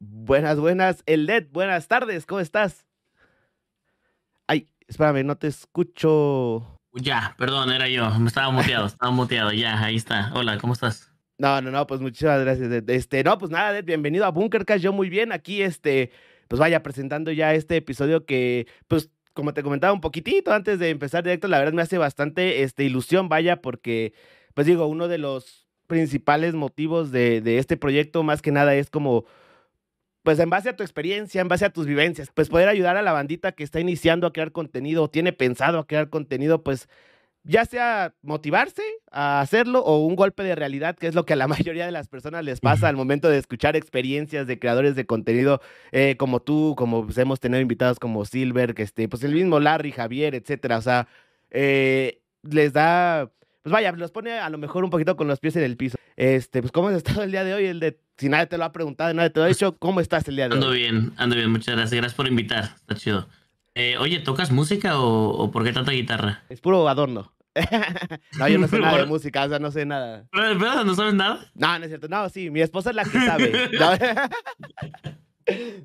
Buenas, buenas. El LED, buenas tardes, ¿cómo estás? Ay, espérame, no te escucho. Ya, perdón, era yo. Me estaba muteado, estaba muteado. Ya, ahí está. Hola, ¿cómo estás? No, no, no, pues muchísimas gracias. Ed. Este, no, pues nada, Ed, bienvenido a Bunkercast. Yo muy bien, aquí, este, pues vaya presentando ya este episodio que, pues, como te comentaba un poquitito antes de empezar directo, la verdad me hace bastante, este, ilusión, vaya, porque, pues digo, uno de los principales motivos de, de este proyecto, más que nada, es como pues en base a tu experiencia, en base a tus vivencias, pues poder ayudar a la bandita que está iniciando a crear contenido o tiene pensado a crear contenido, pues ya sea motivarse a hacerlo o un golpe de realidad, que es lo que a la mayoría de las personas les pasa al momento de escuchar experiencias de creadores de contenido eh, como tú, como pues, hemos tenido invitados como Silver, que este, pues el mismo Larry, Javier, etcétera. O sea, eh, les da, pues vaya, los pone a lo mejor un poquito con los pies en el piso. Este, pues, ¿cómo has estado el día de hoy? El de, si nadie te lo ha preguntado, nadie te lo ha dicho, ¿cómo estás el día de Ando hoy? bien, ando bien, muchas gracias. Gracias por invitar, está chido. Eh, oye, ¿tocas música o, o por qué tanta guitarra? Es puro adorno. no, yo no sé nada de música, o sea, no sé nada. ¿Pero, pero no sabes nada? No, no es cierto. No, sí, mi esposa es la que sabe.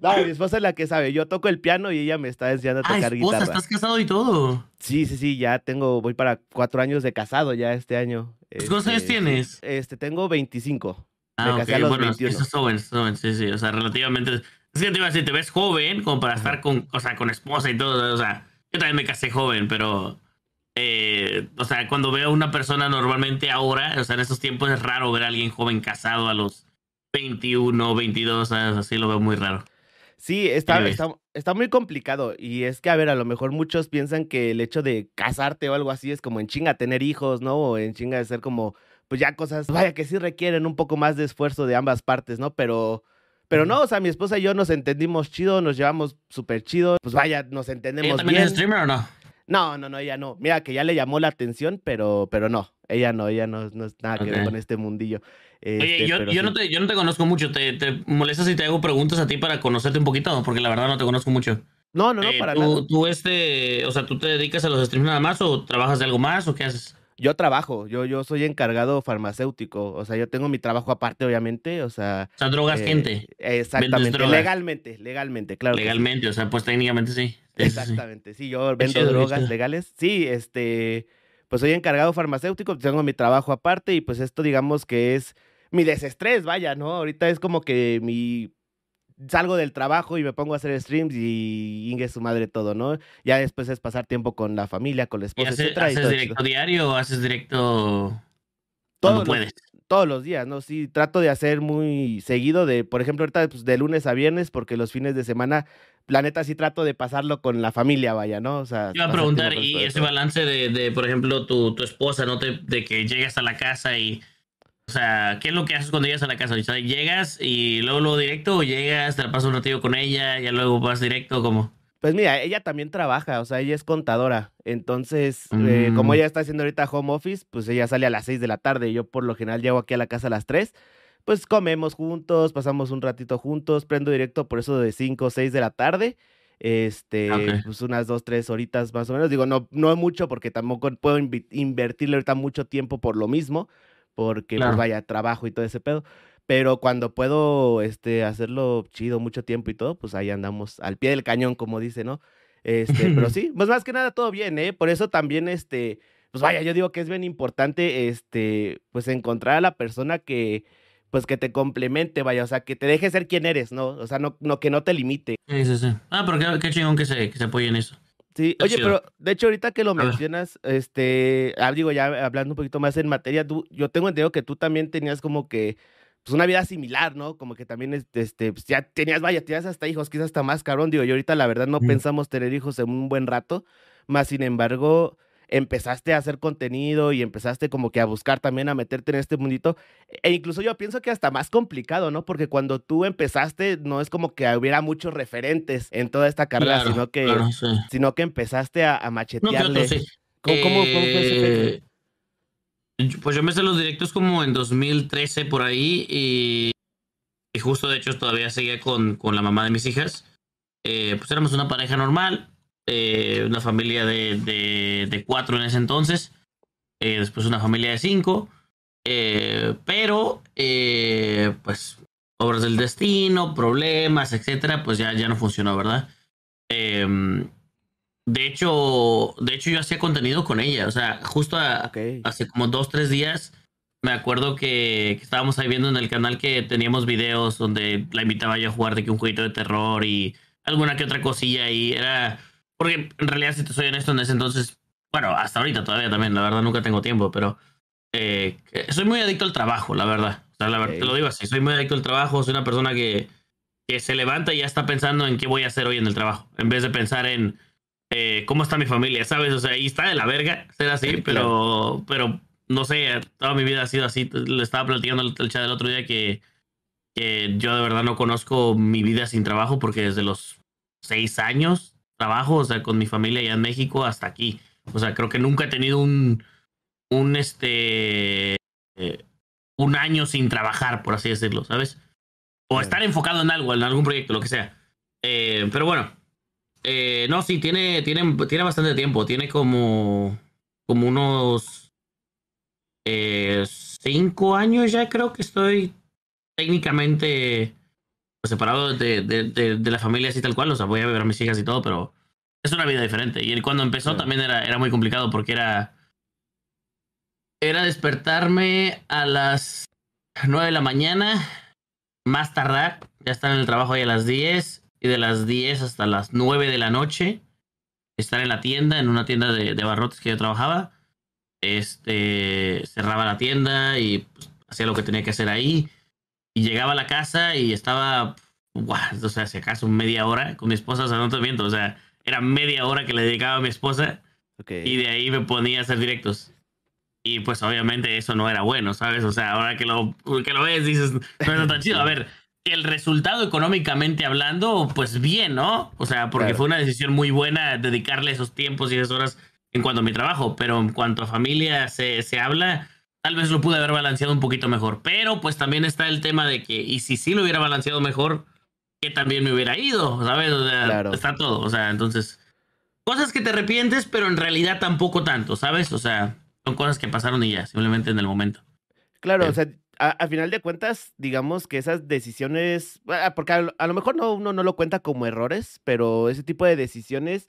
No, mi esposa es la que sabe. Yo toco el piano y ella me está enseñando a Ah, tocar esposa, guitarra. estás casado y todo. Sí, sí, sí, ya tengo, voy para cuatro años de casado ya este año. ¿Cuántos años Este, tienes? Este, tengo 25. Ah, me ok, casé a los bueno, 21. eso es joven, joven, sí, sí, o sea, relativamente... Es que te iba a decir, te ves joven como para estar con, o sea, con esposa y todo, o sea, yo también me casé joven, pero... eh, o sea, cuando veo a una persona normalmente ahora, o sea, en estos tiempos es raro ver a alguien joven casado a los 21, 22, ¿sabes? así lo veo muy raro. Sí, está, está, está muy complicado. Y es que, a ver, a lo mejor muchos piensan que el hecho de casarte o algo así es como en chinga tener hijos, ¿no? O en chinga de ser como, pues ya cosas, vaya, que sí requieren un poco más de esfuerzo de ambas partes, ¿no? Pero, pero no, o sea, mi esposa y yo nos entendimos chido, nos llevamos súper chido. Pues vaya, nos ¿Ella entendemos también bien. es streamer o no? No, no, no, ella no. Mira, que ya le llamó la atención, pero, pero no. Ella no, ella no, no es nada que ver con este mundillo. Oye, Este, yo, pero yo, sí. no te, yo no te conozco mucho. ¿Te, ¿Te molesta si te hago preguntas a ti para conocerte un poquito? Porque la verdad no te conozco mucho. No, no, no, Eh, para tú, nada. tú, este, o sea, ¿tú te dedicas a los streams nada más o trabajas de algo más o qué haces? Yo trabajo, yo, yo soy encargado farmacéutico. O sea, yo tengo mi trabajo aparte, obviamente. O sea, O sea, drogas eh, gente, Exactamente, drogas. legalmente, legalmente, claro. sí. legalmente, o sea, pues técnicamente sí. Exactamente, sí, yo vendo chido, drogas legales. Sí, este, pues soy encargado farmacéutico, tengo mi trabajo aparte y pues esto digamos que es mi desestrés, vaya, ¿no? Ahorita es como que mi salgo del trabajo y me pongo a hacer streams y ingue su madre todo, ¿no? Ya después es pasar tiempo con la familia, con la ¿Y esposa, haces, etcétera, y haces todo directo diario o haces directo Todos los- puedes? Todos los días, ¿no? Sí, trato de hacer muy seguido, de, por ejemplo, ahorita pues, de lunes a viernes, porque los fines de semana, la neta sí trato de pasarlo con la familia, vaya, ¿no? O sea, Te iba a pasar preguntar, y ese balance de, de, por ejemplo, tu, tu esposa, ¿no? Te, de que llegas a la casa y, o sea, ¿qué es lo que haces cuando llegas a la casa? O sea, ¿llegas y luego, luego directo o llegas, te la pasas un ratito con ella, ya luego vas directo, como? Pues mira, ella también trabaja, o sea, ella es contadora. Entonces, eh, como Mm. ella está haciendo ahorita home office, pues ella sale a las 6 de la tarde. y Yo por lo general llego aquí a la casa a las 3. Pues comemos juntos, pasamos un ratito juntos, prendo directo por eso de 5 o 6 de la tarde. Este, Ok. pues unas 2, 3 horitas más o menos. Digo, no, no mucho porque tampoco puedo invertirle ahorita mucho tiempo por lo mismo, porque Claro. pues vaya, trabajo y todo ese pedo. Pero cuando puedo este, hacerlo chido mucho tiempo y todo, pues ahí andamos al pie del cañón, como dice, ¿no? Este, pero sí, pues más que nada todo bien, ¿eh? Por eso también, este, pues vaya, yo digo que es bien importante, este, pues encontrar a la persona que, pues que te complemente, vaya, o sea, que te deje ser quien eres, ¿no? O sea, no, no que no te limite. Sí, sí, sí. Ah, pero qué, qué chingón que se, que se apoye en eso. Sí, oye, pero de hecho ahorita que lo mencionas, este, ah, digo ya hablando un poquito más en materia, tú, yo tengo entendido que tú también tenías como que, pues una vida similar, ¿no? Como que también, este, este, pues, ya tenías, vaya, tenías hasta hijos, quizás hasta más cabrón, digo, yo ahorita la verdad no pensamos tener hijos en un buen rato, más sin embargo, empezaste a hacer contenido y empezaste como que a buscar también a meterte en este mundito, e incluso yo pienso que hasta más complicado, ¿no? Porque cuando tú empezaste, no es como que hubiera muchos referentes en toda esta carrera, Claro, sino que claro, sí. sino que empezaste a, a machetearle. sí. ¿Cómo, cómo, cómo fue ese pedo? Eh, Pues yo me sé los directos como en 2013 por ahí y, y justo de hecho todavía seguía con, con la mamá de mis hijas. Eh, pues éramos una pareja normal, eh, una familia de, de, de cuatro en ese entonces, eh, después una familia de cinco, eh, pero eh, pues obras del destino, problemas, etcétera, pues ya, ya no funcionó, ¿verdad? Em, de hecho, de hecho, yo hacía contenido con ella. O sea, justo hace como dos, tres días, me acuerdo que, estábamos ahí viendo en el canal que teníamos videos donde la invitaba yo a jugar de que un jueguito de terror y alguna que otra cosilla y era. Porque en realidad, si te soy honesto, en ese entonces, bueno, hasta ahorita todavía también, la verdad nunca tengo tiempo, pero eh, soy muy adicto al trabajo, la verdad. O sea, la verdad, te lo digo así, soy muy adicto al trabajo, soy una persona que, que se levanta y ya está pensando en qué voy a hacer hoy en el trabajo, en vez de pensar en eh, cómo está mi familia, ¿sabes? O sea, ahí está de la verga ser así, pero, pero no sé, toda mi vida ha sido así. Le estaba platicando el, chat el otro día que, que yo de verdad no conozco mi vida sin trabajo porque desde los seis años trabajo, o sea, con mi familia allá en México hasta aquí. O sea, creo que nunca he tenido un, un, este, eh, un año sin trabajar, por así decirlo, ¿sabes? O estar enfocado en algo, en algún proyecto, lo que sea. Eh, pero bueno, eh, no, sí, tiene, tiene, tiene bastante tiempo. Tiene como, como unos cinco años ya creo que estoy técnicamente separado de, de, de, la familia así tal cual. O sea, voy a ver a mis hijas y todo, pero es una vida diferente. Y cuando empezó también era, era muy complicado porque era... Era despertarme a las nueve de la mañana, más tardar, ya estar en el trabajo ahí a las 10 y de las 10 hasta las 9 de la noche estar en la tienda, en una tienda de, de barrotes que yo trabajaba. Este, cerraba la tienda y pues, hacía lo que tenía que hacer ahí. Y llegaba a la casa y estaba, o sea, si acaso media hora con mi esposa, o sea, no te miento, o sea, era media hora que le dedicaba a mi esposa. Y de ahí me ponía a hacer directos. Y pues obviamente eso no era bueno, ¿sabes? O sea, ahora que lo, que lo ves dices, no es tan chido. A ver, el resultado económicamente hablando, pues bien, ¿no? O sea, porque fue una decisión muy buena dedicarle esos tiempos y esas horas en cuanto a mi trabajo, pero en cuanto a familia se, se habla, tal vez lo pude haber balanceado un poquito mejor. Pero pues también está el tema de que, y si sí lo hubiera balanceado mejor, que también me hubiera ido, ¿sabes? O sea, está todo. O sea, entonces, cosas que te arrepientes, pero en realidad tampoco tanto, ¿sabes? O sea, son cosas que pasaron y ya, simplemente en el momento. Claro, o sea, a, final de cuentas, digamos que esas decisiones, ah, porque a, lo mejor no, uno no lo cuenta como errores, pero ese tipo de decisiones,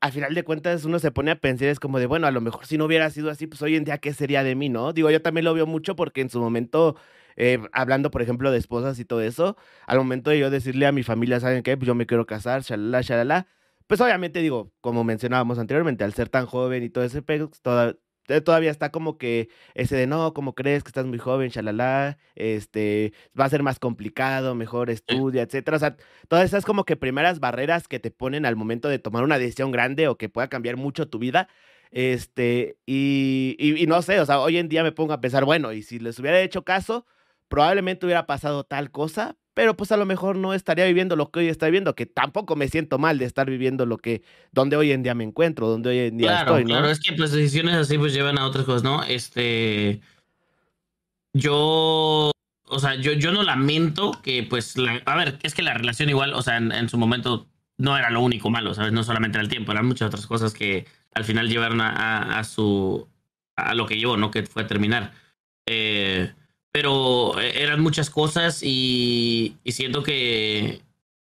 a final de cuentas uno se pone a pensar, es como de, bueno, a lo mejor si no hubiera sido así, pues hoy en día, ¿qué sería de mí, no? Digo, yo también lo veo mucho porque en su momento, eh, hablando, por ejemplo, de esposas y todo eso, al momento de yo decirle a mi familia, ¿saben qué? Pues yo me quiero casar, shalala, shalala. Pues obviamente digo, como mencionábamos anteriormente, al ser tan joven y todo ese pedo, toda, todavía está como que ese de no, como crees que estás muy joven, shalala, este, va a ser más complicado, mejor estudia, etcétera. O sea, todas esas como que primeras barreras que te ponen al momento de tomar una decisión grande o que pueda cambiar mucho tu vida. Este, y, y, y no sé, o sea, hoy en día me pongo a pensar, bueno, y si les hubiera hecho caso, probablemente hubiera pasado tal cosa, pero pues a lo mejor no estaría viviendo lo que hoy estoy viviendo, que tampoco me siento mal de estar viviendo lo que, donde hoy en día me encuentro, donde hoy en día estoy, ¿no? Claro, es que pues decisiones así pues llevan a otras cosas, ¿no? Este, yo, o sea, yo, yo no lamento que pues, a ver, es que la relación igual, o sea, en, su momento no era lo único malo, ¿sabes? No solamente era el tiempo, eran muchas otras cosas que al final llevaron a, a, su, a lo que llevó, ¿no? Que fue terminar. Eh, pero eh, eran muchas cosas y, siento que,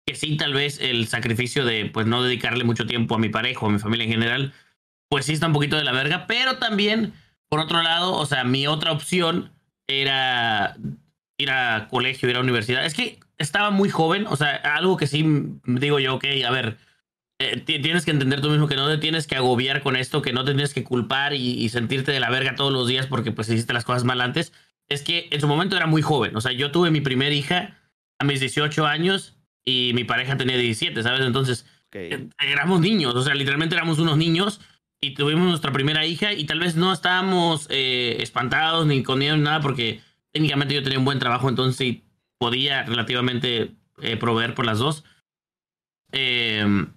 que, sí, tal vez el sacrificio de pues no dedicarle mucho tiempo a mi pareja o a mi familia en general, pues sí está un poquito de la verga, pero también, por otro lado, o sea, mi otra opción era ir a colegio, ir a universidad. Es que estaba muy joven, o sea, algo que sí digo yo, ok, a ver, eh, tienes que entender tú mismo que no te tienes que agobiar con esto, que no te tienes que culpar y, y, sentirte de la verga todos los días porque pues hiciste las cosas mal antes es que en su momento era muy joven. O sea, yo tuve mi primera hija a mis 18 años y mi pareja tenía 17, ¿sabes? Entonces, eh, éramos niños, o sea, literalmente éramos unos niños y tuvimos nuestra primera hija y tal vez no estábamos eh, espantados ni con miedo ni nada porque técnicamente yo tenía un buen trabajo, entonces podía relativamente eh, proveer por las dos. Em,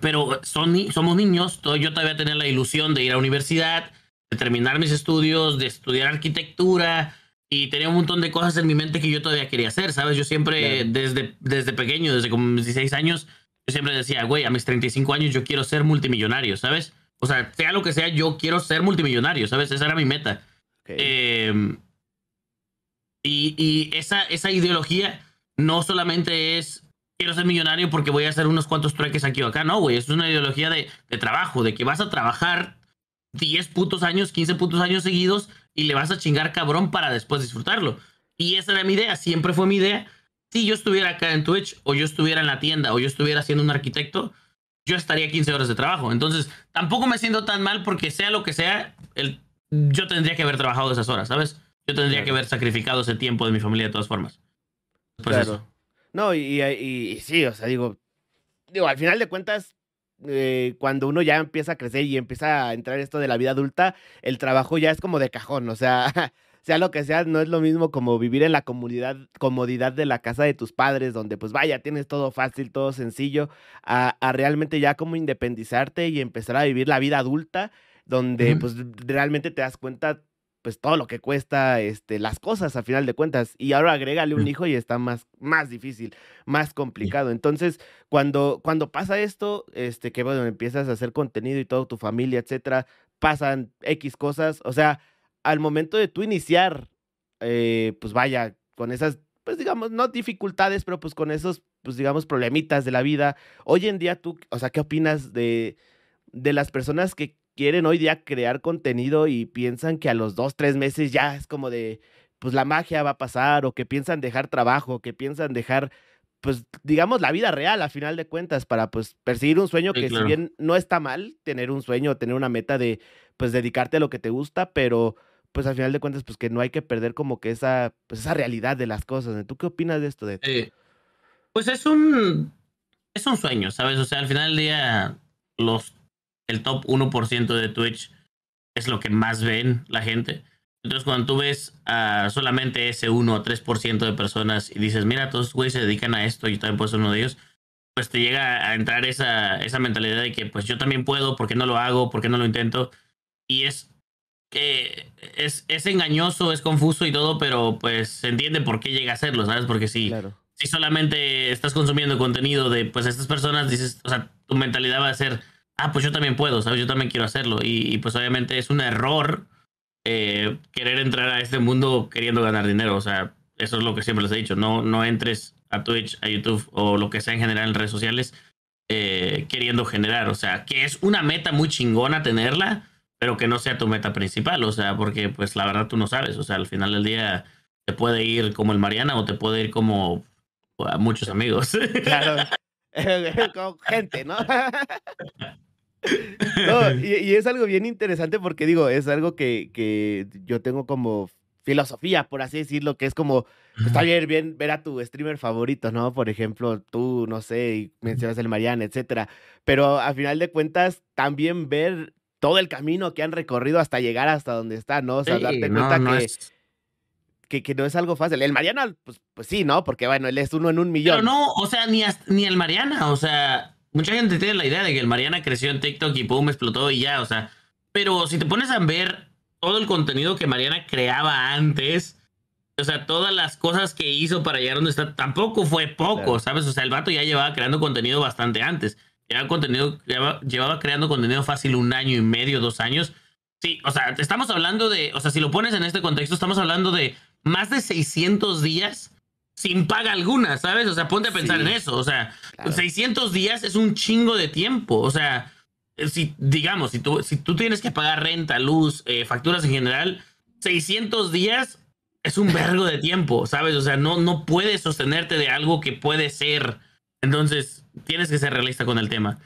pero son, somos niños, yo todavía tenía la ilusión de ir a universidad, de terminar mis estudios, de estudiar arquitectura y tenía un montón de cosas en mi mente que yo todavía quería hacer, ¿sabes? Yo siempre, desde, desde pequeño, desde como mis 16 años, yo siempre decía, güey, a mis 35 años yo quiero ser multimillonario, ¿sabes? O sea, sea lo que sea, yo quiero ser multimillonario, ¿sabes? Esa era mi meta. Em, Y, y esa, esa ideología no solamente es quiero ser millonario porque voy a hacer unos cuantos trueques aquí o acá, no, güey, es una ideología de, de trabajo, de que vas a trabajar 10 putos años, 15 putos años seguidos y le vas a chingar cabrón para después disfrutarlo. Y esa era mi idea, siempre fue mi idea. Si yo estuviera acá en Twitch o yo estuviera en la tienda o yo estuviera siendo un arquitecto, yo estaría 15 horas de trabajo. Entonces, tampoco me siento tan mal porque sea lo que sea, el, yo tendría que haber trabajado esas horas, ¿sabes? Yo tendría que haber sacrificado ese tiempo de mi familia de todas formas. Pues claro. No, y, y, sí, o sea, digo, digo, al final de cuentas, eh, cuando uno ya empieza a crecer y empieza a entrar esto de la vida adulta, el trabajo ya es como de cajón, o sea, sea lo que sea, no es lo mismo como vivir en la comunidad, comodidad de la casa de tus padres, donde pues vaya, tienes todo fácil, todo sencillo, a, realmente ya como independizarte y empezar a vivir la vida adulta, donde pues realmente te das cuenta pues todo lo que cuesta este, las cosas a final de cuentas. Y ahora agrégale un hijo y está más, más difícil, más complicado. Entonces, cuando, cuando pasa esto, este, que bueno, empiezas a hacer contenido y todo, tu familia, etcétera, pasan X cosas. O sea, al momento de tú iniciar, eh, pues vaya, con esas, pues digamos, no dificultades, pero pues con esos, pues digamos, problemitas de la vida. Hoy en día tú, o sea, ¿qué opinas de, de las personas que quieren hoy día crear contenido y piensan que a los dos, tres meses ya es como de, pues la magia va a pasar, o que piensan dejar trabajo, que piensan dejar, pues digamos, la vida real a final de cuentas, para pues perseguir un sueño que si bien no está mal tener un sueño, tener una meta de, pues dedicarte a lo que te gusta, pero pues al final de cuentas, pues que no hay que perder como que esa, pues esa realidad de las cosas. ¿Tú qué opinas de esto? De eh, pues es un, es un sueño, ¿sabes? O sea, al final del día, los el top 1% de Twitch es lo que más ven la gente. Entonces, cuando tú ves a solamente ese 1 o 3% de personas y dices, mira, todos güeyes se dedican a esto y yo también puedo ser uno de ellos, pues te llega a entrar esa, esa mentalidad de que, pues yo también puedo, ¿por qué no lo hago? ¿Por qué no lo intento? Y es que es, es engañoso, es confuso y todo, pero pues se entiende por qué llega a hacerlo, ¿sabes? Porque si, si solamente estás consumiendo contenido de pues estas personas, dices, o sea, tu mentalidad va a ser ah, pues yo también puedo, ¿sabes? Yo también quiero hacerlo. Y, pues obviamente es un error eh, querer entrar a este mundo queriendo ganar dinero. O sea, eso es lo que siempre les he dicho. No, no entres a Twitch, a YouTube o lo que sea en general en redes sociales eh, queriendo generar. O sea, que es una meta muy chingona tenerla, pero que no sea tu meta principal. O sea, porque pues la verdad tú no sabes. O sea, al final del día te puede ir como el Mariana o te puede ir como a muchos amigos. Claro. Como gente, ¿no? No, y, es algo bien interesante porque digo, es algo que, que yo tengo como filosofía, por así decirlo, que es como, pues, está bien, bien ver a tu streamer favorito, ¿no? Por ejemplo, tú, no sé, y mencionas el Mariana, etcétera. Pero a final de cuentas, también ver todo el camino que han recorrido hasta llegar hasta donde está, ¿no? O sea, darte cuenta que, que, que, no es algo fácil. El Mariana, pues, pues sí, ¿no? Porque bueno, él es uno en un millón. Pero no, o sea, ni, ni el Mariana, o sea, mucha gente tiene la idea de que el Mariana creció en TikTok y pum, explotó y ya, o sea. Pero si te pones a ver todo el contenido que Mariana creaba antes, o sea, todas las cosas que hizo para llegar donde está, tampoco fue poco, ¿sabes? O sea, el vato ya llevaba creando contenido bastante antes. Llevaba, contenido, llevaba, creando contenido fácil un año y medio, dos años. Sí, o sea, estamos hablando de, o sea, si lo pones en este contexto, estamos hablando de más de 600 días sin paga alguna, ¿sabes? O sea, ponte a pensar en eso. O sea, 600 días es un chingo de tiempo. O sea, eh, si, digamos, si tú, si tú tienes que pagar renta, luz, eh, facturas en general, 600 días es un vergo de tiempo, ¿sabes? O sea, no, no puedes sostenerte de algo que puede ser. Entonces, tienes que ser realista con el tema.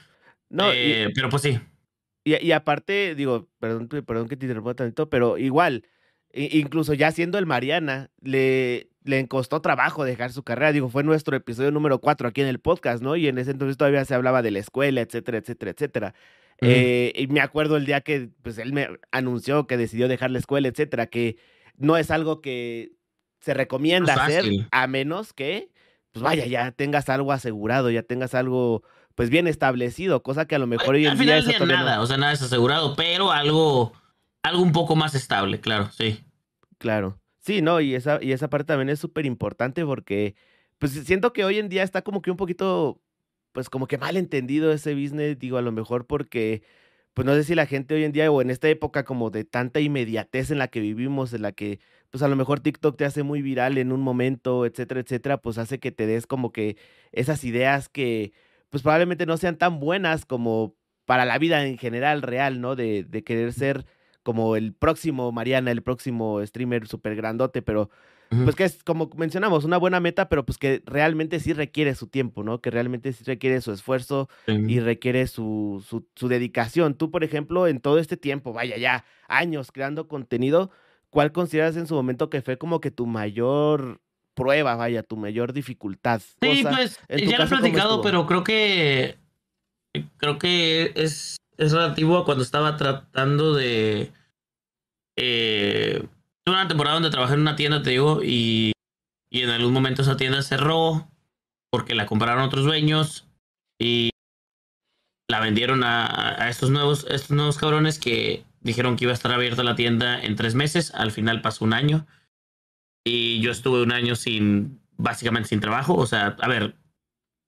No, eh, pero pues sí. Y, aparte, digo, perdón, perdón que te interrumpa tanto, pero igual, incluso ya siendo el Mariana, le, le costó trabajo dejar su carrera. Digo, fue nuestro episodio número 4 aquí en el podcast, ¿no? Y en ese entonces todavía se hablaba de la escuela, etcétera, etcétera, etcétera. Eh, y me acuerdo el día que pues, él me anunció que decidió dejar la escuela, etcétera, que no es algo que se recomienda hacer a menos que, pues vaya, ya tengas algo asegurado, ya tengas algo pues bien establecido, cosa que a lo mejor hoy en día... nada, o sea, nada es asegurado, pero algo, algo un poco más estable, claro, sí. Claro. Sí, no, y esa, y esa parte también es súper importante porque, pues siento que hoy en día está como que un poquito, pues como que mal entendido ese business, digo, a lo mejor porque, pues no sé si la gente hoy en día o en esta época como de tanta inmediatez en la que vivimos, en la que pues a lo mejor TikTok te hace muy viral en un momento, etcétera, etcétera, pues hace que te des como que esas ideas que pues probablemente no sean tan buenas como para la vida en general real, ¿no? De, de querer ser como el próximo Mariana, el próximo streamer súper grandote, pero pues que es como mencionamos, una buena meta, pero pues que realmente sí requiere su tiempo, ¿no? Que realmente sí requiere su esfuerzo y requiere su, su, su, dedicación. Tú, por ejemplo, en todo este tiempo, vaya ya, años creando contenido, ¿cuál consideras en su momento que fue como que tu mayor prueba, vaya, tu mayor dificultad? Sí, pues ya lo he platicado, pero creo que creo que es, es relativo a cuando estaba tratando de eh, una temporada donde trabajé en una tienda, te digo, y, y en algún momento esa tienda cerró porque la compraron otros dueños y la vendieron a, a, estos nuevos, estos nuevos cabrones que dijeron que iba a estar abierta la tienda en tres meses. Al final pasó un año y yo estuve un año sin, básicamente sin trabajo. O sea, a ver,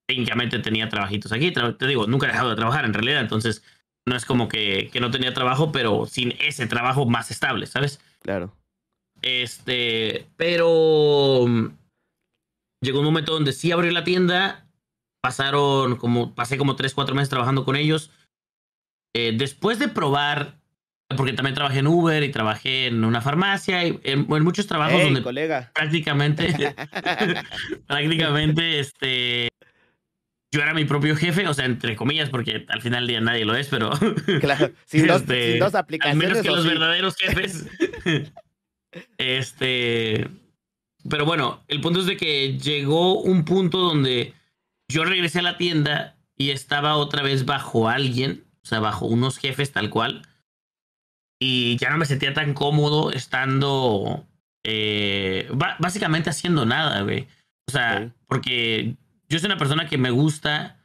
técnicamente tenía trabajitos aquí. Te digo, nunca he dejado de trabajar en realidad. Entonces, no es como que, que no tenía trabajo, pero sin ese trabajo más estable, ¿sabes? Claro. Este, pero mm, llegó un momento donde sí abrí la tienda. Pasaron como, pasé como 3, 4 meses trabajando con ellos. Eh, después de probar, porque también trabajé en Uber y trabajé en una farmacia, y en, muchos trabajos donde colega. prácticamente, prácticamente, este, yo era mi propio jefe, o sea, entre comillas, porque al final del día nadie lo es, pero. Claro, sin, dos, este, sin dos aplicaciones. Al menos que los verdaderos jefes. Este. Pero bueno, el punto es de que llegó un punto donde yo regresé a la tienda y estaba otra vez bajo alguien, o sea, bajo unos jefes tal cual. Y ya no me sentía tan cómodo estando eh, básicamente haciendo nada, güey. O sea, porque yo soy una persona que me gusta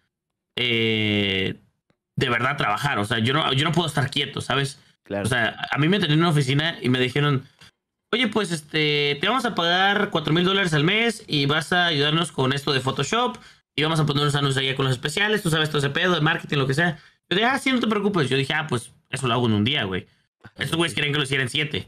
eh, de verdad trabajar. O sea, yo no, yo no puedo estar quieto, ¿sabes? Claro. O sea, a mí me tenían en una oficina y me dijeron, oye, pues este, te vamos a pagar cuatro mil dólares al mes y vas a ayudarnos con esto de Photoshop y vamos a poner unos anuncios ahí con los especiales, tú sabes todo ese pedo de marketing, lo que sea. Yo dije, ah, sí, no te preocupes. Yo dije, ah, pues eso lo hago en un día, güey. Estos güeyes quieren que lo hiciera en siete.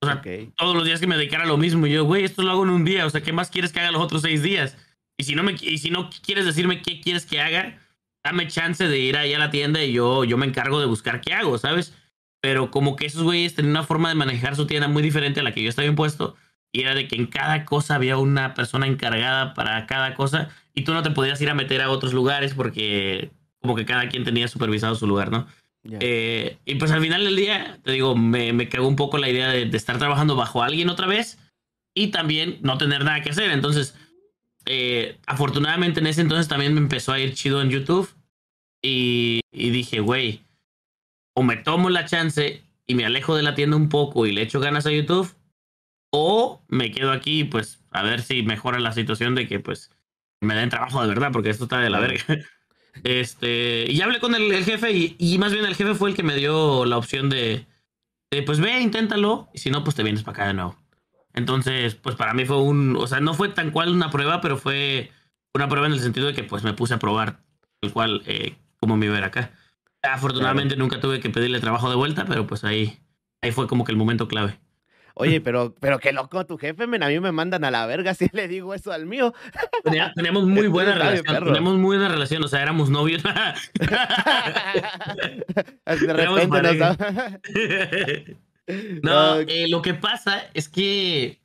O sea, todos los días que me dedicara a lo mismo. Y yo, güey, esto lo hago en un día. O sea, ¿qué más quieres que haga los otros seis días? Y si no, me, y si no quieres decirme qué quieres que haga, dame chance de ir ahí a la tienda y yo, yo me encargo de buscar qué hago, ¿sabes? pero como que esos güeyes tenían una forma de manejar su tienda muy diferente a la que yo estaba impuesto. Y era de que en cada cosa había una persona encargada para cada cosa y tú no te podías ir a meter a otros lugares porque como que cada quien tenía supervisado su lugar, ¿no? Eh, y pues al final del día, te digo, me, me cagó un poco la idea de, estar trabajando bajo alguien otra vez y también no tener nada que hacer. Entonces, eh, afortunadamente en ese entonces también me empezó a ir chido en YouTube y, y dije, güey, o me tomo la chance y me alejo de la tienda un poco y le echo ganas a YouTube, o me quedo aquí, pues, a ver si mejora la situación de que, pues, me den trabajo de verdad, porque esto está de la verga. Este, y hablé con el, jefe y, y, más bien el jefe fue el que me dio la opción de, de, pues ve, inténtalo, y si no, pues te vienes para acá de nuevo. Entonces, pues para mí fue un, o sea, no fue tan cual una prueba, pero fue una prueba en el sentido de que pues me puse a probar el cual, eh, cómo me iba a ver acá. Afortunadamente nunca tuve que pedirle trabajo de vuelta, pero pues ahí, ahí fue como que el momento clave. Oye, pero, pero qué loco tu jefe, men, a mí me mandan a la verga si le digo eso al mío. teníamos muy buena relación, teníamos muy buena relación, o sea, éramos novios. de repente nos No, eh, lo que pasa es que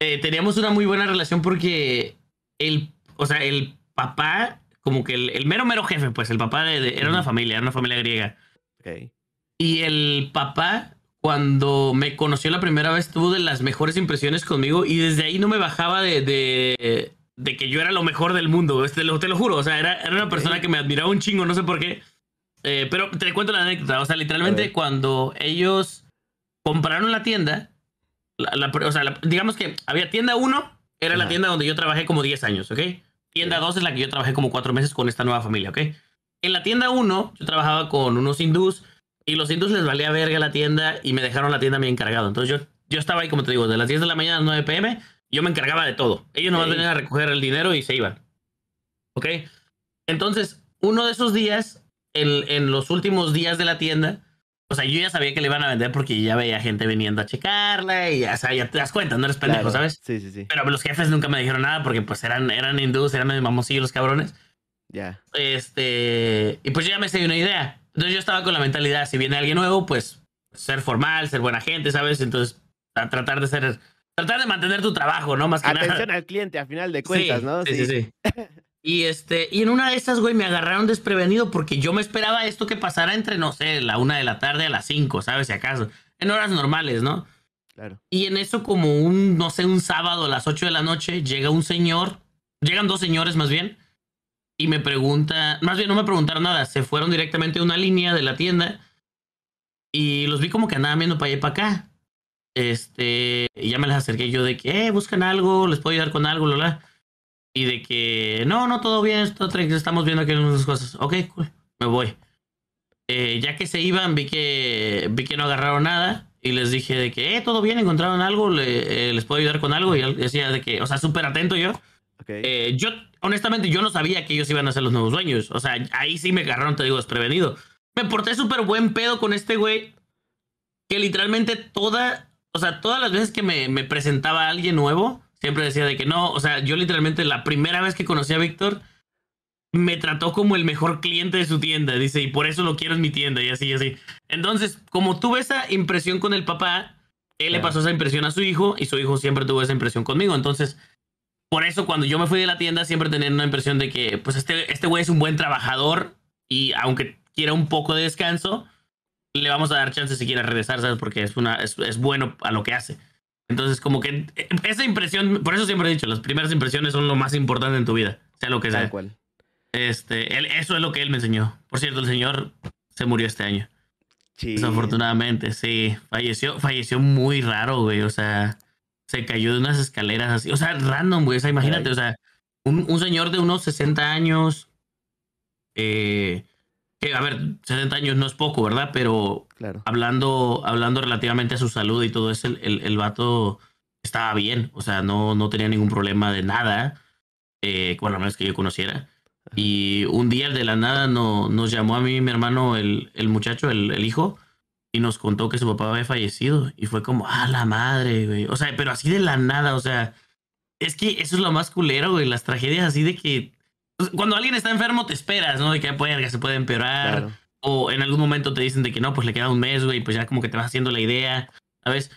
eh, teníamos una muy buena relación porque el, o sea, el papá como que el, mero mero jefe, pues el papá de, era una familia, era una familia griega. Y el papá, cuando me conoció la primera vez, tuvo de las mejores impresiones conmigo y desde ahí no me bajaba de, de, que yo era lo mejor del mundo, te lo, te lo juro, o sea, era, era una persona que me admiraba un chingo, no sé por qué. Eh, pero te cuento la anécdota, o sea, literalmente cuando ellos compraron la tienda, o sea, digamos que había tienda 1, era la tienda donde yo trabajé como 10 años, ¿ok? Tienda 2 es la que yo trabajé como cuatro meses con esta nueva familia, ¿ok? En la tienda 1 yo trabajaba con unos hindús y los hindús les valía verga la tienda y me dejaron la tienda a mí encargado. Entonces yo, yo estaba ahí, como te digo, de las 10 de la mañana a las 9 pm, yo me encargaba de todo. Ellos nomás venían a recoger el dinero y se iban. ¿Ok? Entonces, uno de esos días en, en los últimos días de la tienda, o sea, yo ya sabía que le iban a vender porque ya veía gente viniendo a checarla y ya, o sea, ya te das cuenta, no eres pendejo, ¿sabes? Sí, sí, sí. Pero los jefes nunca me dijeron nada porque pues eran, eran hindúes, eran mamosillos los cabrones. Ya. Este, y pues yo ya me sé una idea. Entonces yo estaba con la mentalidad, si viene alguien nuevo, pues ser formal, ser buena gente, ¿sabes? Entonces, a tratar de ser, tratar de mantener tu trabajo, ¿no? Más que Atención nada. al cliente, a final de cuentas, Sí, ¿no? Sí, sí, sí. Y este, y en una de esas, güey, me agarraron desprevenido porque yo me esperaba esto que pasara entre, no sé, la una de la tarde a las cinco, ¿sabes? Si acaso. En horas normales, ¿no? Claro. Y en eso, como un, no sé, un sábado a las 8 de la noche, llega un señor, llegan dos señores más bien, y me pregunta, más bien no me preguntaron nada, se fueron directamente a una línea de la tienda y los vi como que andaban viendo para allá y para acá. Este, y ya me les acerqué yo de que, eh, buscan algo, les puedo ayudar con algo, bla, bla. Y de que, no, no, todo bien, tranquilo, estamos viendo aquí unas cosas. Ok, cool, me voy. Eh, ya que se iban, vi que, vi que no agarraron nada y les dije de que, eh, todo bien, encontraron algo, le- eh, les puedo ayudar con algo. Y él decía de que, o sea, súper atento yo. Ok. Eh, yo, honestamente, yo no sabía que ellos iban a ser los nuevos dueños. O sea, ahí sí me agarraron, te digo, desprevenido. Me porté súper buen pedo con este güey. Que literalmente toda, o sea, todas las veces que me, me presentaba a alguien nuevo, siempre decía de que no. O sea, yo literalmente la primera vez que conocí a Víctor, me trató como el mejor cliente de su tienda. Dice, y por eso lo quiero en mi tienda, y así, y así. Entonces, como tuve esa impresión con el papá, él le pasó esa impresión a su hijo, y su hijo siempre tuvo esa impresión conmigo. Entonces, por eso cuando yo me fui de la tienda siempre tenía una impresión de que pues este este güey es un buen trabajador y aunque quiera un poco de descanso le vamos a dar chance si quiere regresar sabes porque es una es, es bueno a lo que hace entonces como que eh, esa impresión por eso siempre he dicho las primeras impresiones son lo más importante en tu vida sea lo que Tal sea cual. este él, eso es lo que él me enseñó por cierto el señor se murió este año Sí. Desafortunadamente, sí. Falleció, falleció muy raro, güey. O sea, se cayó de unas escaleras así. O sea, random, güey. O sea, imagínate, o sea, un, un señor de unos 60 años. Eh, que, a ver, 60 años no es poco, ¿verdad? Pero Claro. hablando, hablando relativamente a su salud y todo eso, el, el, el vato estaba bien. O sea, no, no tenía ningún problema de nada. Eh, bueno, a menos que yo conociera. Y un día de la nada no, nos llamó a mí y mi hermano, el, el muchacho, el, el hijo, y nos contó que su papá había fallecido. Y fue como, ah, la madre, güey. O sea, pero así de la nada, o sea, es que eso es lo más culero, güey. Las tragedias así de que. sea, Cuando alguien está enfermo, te esperas, ¿no? De que puede, se puede empeorar. Claro. O en algún momento te dicen de que no, pues le queda un mes, güey, pues ya como que te vas haciendo la idea, ¿sabes?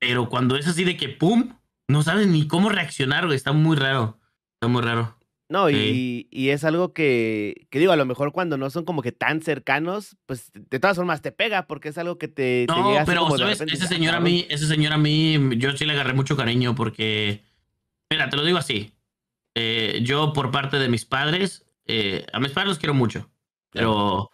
Pero cuando es así de que pum, no sabes ni cómo reaccionar, güey. Está muy raro. Está muy raro. No, Sí. y, y es algo que, que digo, a lo mejor cuando no son como que tan cercanos, pues de todas formas te pega, porque es algo que te, te No, llega así pero como sabes, ese señor a mí, ese señor a mí, yo sí le agarré mucho cariño porque, mira, te lo digo así, eh, yo por parte de mis padres, eh, a mis padres los quiero mucho, pero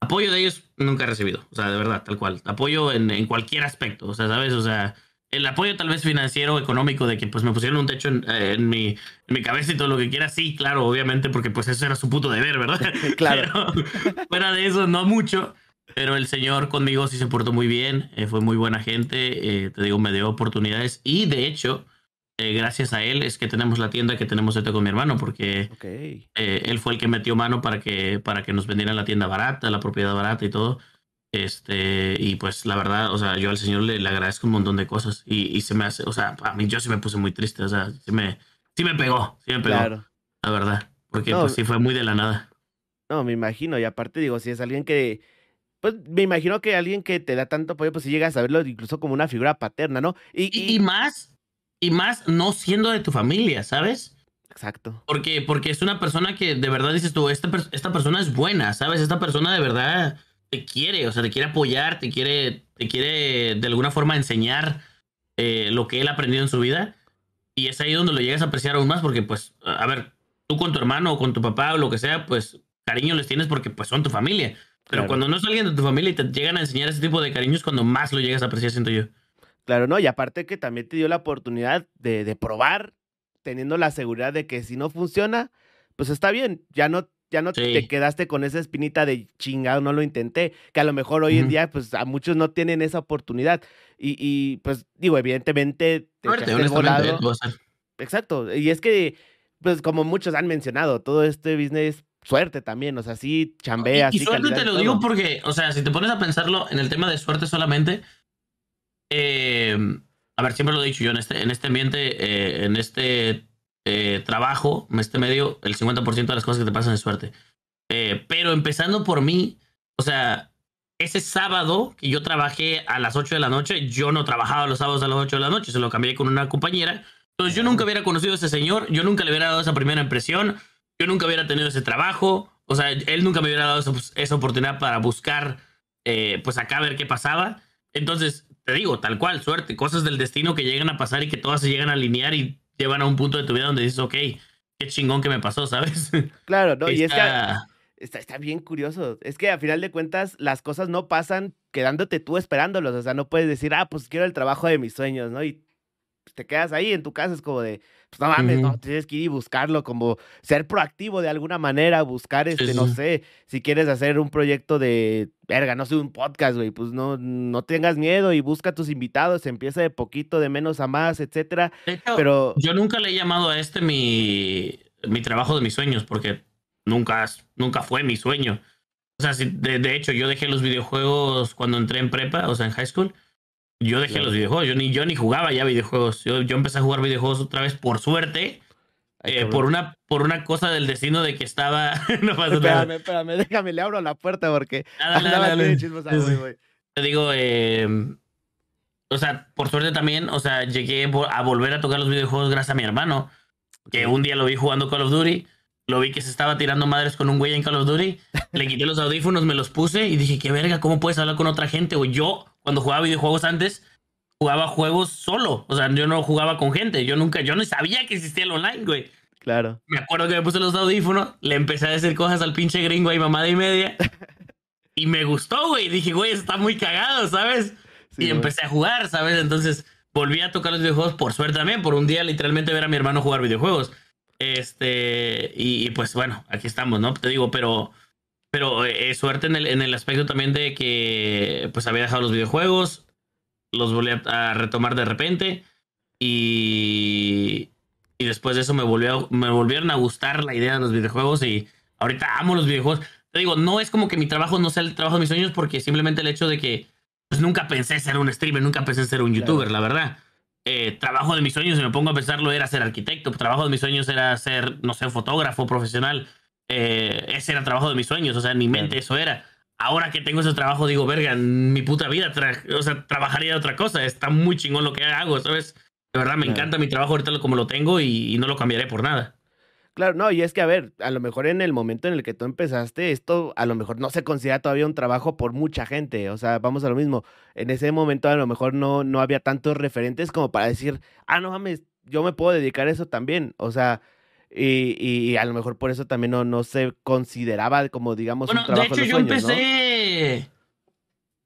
apoyo de ellos nunca he recibido, o sea, de verdad, tal cual, apoyo en, en cualquier aspecto, o sea, sabes, o sea, el apoyo tal vez financiero, económico, de que pues me pusieron un techo en, eh, en mi, en mi cabeza y todo lo que quiera, sí, claro, obviamente, porque pues eso era su puto deber, ¿verdad? Claro. Pero fuera de eso, no mucho. Pero el señor conmigo sí se portó muy bien, eh, fue muy buena gente, eh, te digo, me dio oportunidades y de hecho, eh, gracias a él es que tenemos la tienda que tenemos ahorita con mi hermano, porque Ok. eh, él fue el que metió mano para que, para que nos vendieran la tienda barata, la propiedad barata y todo. Este, y pues la verdad, o sea, yo al señor le, le agradezco un montón de cosas y, y se me hace, o sea, a mí yo sí me puse muy triste, o sea, sí me, sí me pegó, sí me pegó, Claro. la verdad, porque No, pues sí fue muy de la nada. No, me imagino. Y aparte, digo, si es alguien que. Pues me imagino que alguien que te da tanto apoyo, pues si llegas a verlo incluso como una figura paterna, ¿no? Y, Y, y más, y más no siendo de tu familia, ¿sabes? Exacto. Porque, porque es una persona que de verdad dices tú, esta, esta persona es buena, ¿sabes? Esta persona de verdad te quiere, o sea, te quiere apoyar, te quiere, te quiere de alguna forma enseñar eh, lo que él ha aprendido en su vida. Y es ahí donde lo llegas a apreciar aún más, porque pues, a ver, tú con tu hermano o con tu papá o lo que sea, pues cariño les tienes porque pues son tu familia. Pero Claro. cuando no es alguien de tu familia y te llegan a enseñar ese tipo de cariños, cuando más lo llegas a apreciar, siento yo. Claro, ¿no? Y aparte que también te dio la oportunidad de, de probar, teniendo la seguridad de que si no funciona, pues está bien. Ya no, ya no te quedaste con esa espinita de chingado, no lo intenté. Que a lo mejor hoy en día, pues a muchos no tienen esa oportunidad. Y, y pues digo, evidentemente te Fuerte, volado. Exacto. Y es que, pues como muchos han mencionado, todo este business suerte también, o sea, sí chambeas. Y, y suerte te lo digo porque, o sea, si te pones a pensarlo en el tema de suerte solamente, eh, a ver, siempre lo he dicho yo, en este, en este ambiente, eh, en este eh, trabajo, en este medio, el 50% de las cosas que te pasan es suerte. pero empezando por mí, o sea, ese sábado que yo trabajé a las 8 de la noche, yo no trabajaba los sábados a las 8 de la noche, se lo cambié con una compañera. Entonces yo nunca hubiera conocido a ese señor, yo nunca le hubiera dado esa primera impresión, yo nunca hubiera tenido ese trabajo, o sea, él nunca me hubiera dado esa, oportunidad para buscar, eh, pues acá ver qué pasaba. Entonces, te digo, tal cual, suerte, cosas del destino que llegan a pasar y que todas se llegan a alinear y llevan a un punto de tu vida donde dices, ok, qué chingón que me pasó, ¿sabes? Claro, no, y es que está, está bien curioso. Es que a final de cuentas las cosas no pasan quedándote tú esperándolos. O sea, no puedes decir, ah, pues quiero el trabajo de mis sueños, ¿no? Y te quedas ahí en tu casa, es como de, pues no mames, no, tienes que ir y buscarlo, como ser proactivo de alguna manera, buscar, este, no sé, si quieres hacer un proyecto de, verga, no sé, un podcast, güey, pues no, no tengas miedo y busca a tus invitados, empieza de poquito, de menos a más, etcétera. pero yo nunca le he llamado a este mi, mi trabajo de mis sueños, porque nunca, nunca fue mi sueño. O sea, de, de, hecho, yo dejé los videojuegos cuando entré en prepa, o sea, en high school. Yo dejé los videojuegos, yo ni, yo ni jugaba ya videojuegos. Yo, yo empecé a jugar videojuegos otra vez por suerte. Eh, por, una, por una cosa del destino de que estaba. no pasa espérame, espérame, déjame, le abro la puerta porque. Ah, dale, Te digo, eh, o sea, por suerte también, o sea, llegué a volver a tocar los videojuegos gracias a mi hermano, que un día lo vi jugando Call of Duty lo vi que se estaba tirando madres con un güey en Call of Duty. Le quité los audífonos, me los puse y dije, qué verga, ¿cómo puedes hablar con otra gente? O yo, cuando jugaba videojuegos antes, jugaba juegos solo. O sea, yo no jugaba con gente. Yo nunca, yo no sabía que existía el online, güey. Claro. Me acuerdo que me puse los audífonos, le empecé a decir cosas al pinche gringo ahí, mamada y media. y me gustó, güey. Dije, güey, está muy cagado, ¿sabes? y empecé a jugar, ¿sabes? Entonces volví a tocar los videojuegos por suerte también, por un día literalmente ver a mi hermano jugar videojuegos. Este, y, pues bueno, aquí estamos, ¿no? Te digo, pero, pero eh, suerte en el, en el aspecto también de que pues había dejado los videojuegos, los volví a, retomar de repente y, y después de eso me, volvió, me volvieron a gustar la idea de los videojuegos y ahorita amo los videojuegos. Te digo, no es como que mi trabajo no sea el trabajo de mis sueños porque simplemente el hecho de que pues nunca pensé ser un streamer, nunca pensé ser un youtuber, la verdad. Eh, trabajo de mis sueños, si me pongo a pensarlo, era ser arquitecto. Trabajo de mis sueños era ser, no sé, fotógrafo profesional. Eh, ese era el trabajo de mis sueños, o sea, en mi mente eso era. Ahora que tengo ese trabajo, digo, verga, en mi puta vida, o sea, trabajaría de otra cosa. Está muy chingón lo que hago, ¿sabes? De verdad, me encanta mi trabajo ahorita como lo tengo y no lo cambiaré por nada. Claro, no, y es que, a ver, a lo mejor en el momento en el que tú empezaste, esto a lo mejor no se considera todavía un trabajo por mucha gente. O sea, vamos a lo mismo. En ese momento a lo mejor no, no había tantos referentes como para decir, ah, no mames, yo me puedo dedicar a eso también. O sea, y, y a lo mejor por eso también no, no se consideraba como, digamos, un trabajo. De hecho, yo empecé.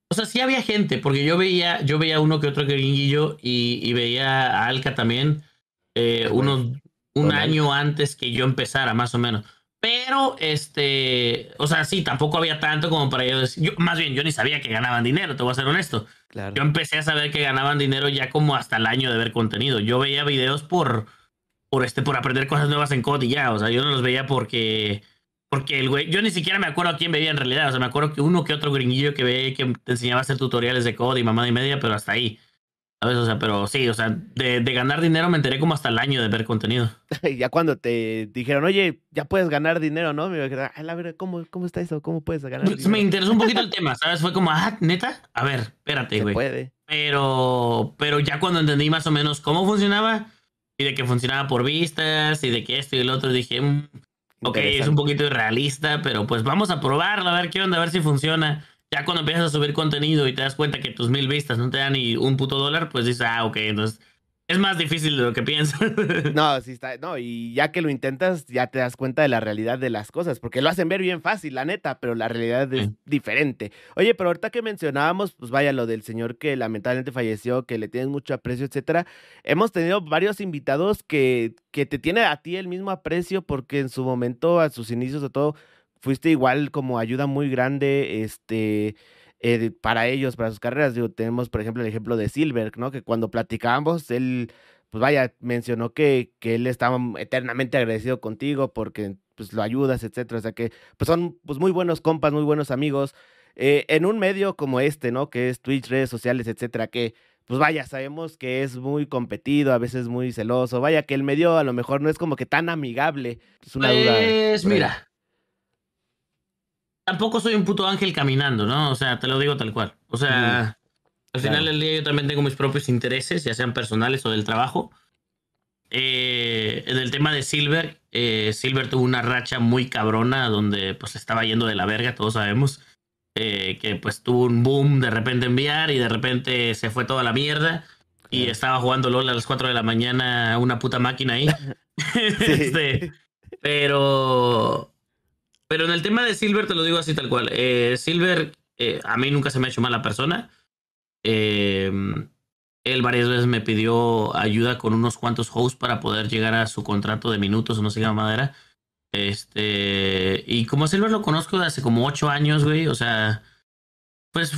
O sea, sí había gente, porque yo veía, yo veía uno que otro gringuillo y, y veía a Alca también. Eh, unos un año antes que yo empezara, más o menos. Pero, este, o sea, sí, tampoco había tanto como para yo decir, yo, más bien, yo ni sabía que ganaban dinero, te voy a ser honesto. Yo empecé a saber que ganaban dinero ya como hasta el año de ver contenido. Yo veía videos por, por, este, por aprender cosas nuevas en code y ya, o sea, yo no los veía porque, porque el güey, yo ni siquiera me acuerdo a quién veía en realidad, o sea, me acuerdo que uno que otro gringuillo que veía que te enseñaba a hacer tutoriales de code y mamá y media, pero hasta ahí. ¿Sabes? O sea, pero sí, o sea, de, ganar dinero me enteré como hasta el año de ver contenido. ya cuando te dijeron, oye, ya puedes ganar dinero, ¿no? Me dije, a ver, ¿cómo, ¿cómo está eso? ¿Cómo puedes ganar dinero? Me interesó un poquito el tema, ¿sabes? Fue como, ah, neta, a ver, espérate, güey. puede. Pero, pero ya cuando entendí más o menos cómo funcionaba y de que funcionaba por vistas y de que esto y el otro, dije, mm, ok, es un poquito irrealista, pero pues vamos a probarlo, a ver qué onda, a ver si funciona ya cuando empiezas a subir contenido y te das cuenta que tus mil vistas no te dan ni un puto dólar, pues dices, ah, ok, entonces es más difícil de lo que piensas. no, sí está, no, y ya que lo intentas, ya te das cuenta de la realidad de las cosas, porque lo hacen ver bien fácil, la neta, pero la realidad es diferente. Oye, pero ahorita que mencionábamos, pues vaya, lo del señor que lamentablemente falleció, que le tienes mucho aprecio, etcétera, hemos tenido varios invitados que, que te tienen a ti el mismo aprecio, porque en su momento, a sus inicios de todo, fuiste igual como ayuda muy grande este, eh, para ellos, para sus carreras. Digo, tenemos, por ejemplo, el ejemplo de Silver, ¿no? Que cuando platicábamos, él, pues vaya, mencionó que, que él estaba eternamente agradecido contigo porque pues lo ayudas, etcétera. O sea que pues son pues muy buenos compas, muy buenos amigos. Eh, en un medio como este, ¿no? Que es Twitch, redes sociales, etcétera, que pues vaya, sabemos que es muy competido, a veces muy celoso. Vaya, que el medio a lo mejor no es como que tan amigable. Es una duda. Pues mira. Tampoco soy un puto ángel caminando, ¿no? O sea, te lo digo tal cual. O sea, al final del día yo también tengo mis propios intereses, ya sean personales o del trabajo. Eh, en el tema de Silver, eh, Silver tuvo una racha muy cabrona donde pues estaba yendo de la verga, todos sabemos. Eh, que pues tuvo un boom de repente enviar y de repente se fue toda la mierda y estaba jugando LOL a las 4 de la mañana una puta máquina ahí. este, pero, pero en el tema de Silver te lo digo así tal cual. Eh, Silver a mí nunca se me ha hecho mala persona. él varias veces me pidió ayuda con unos cuantos hosts para poder llegar a su contrato de minutos o no sé qué madera. Este, y como Silver lo conozco de hace como ocho años, güey, o sea, pues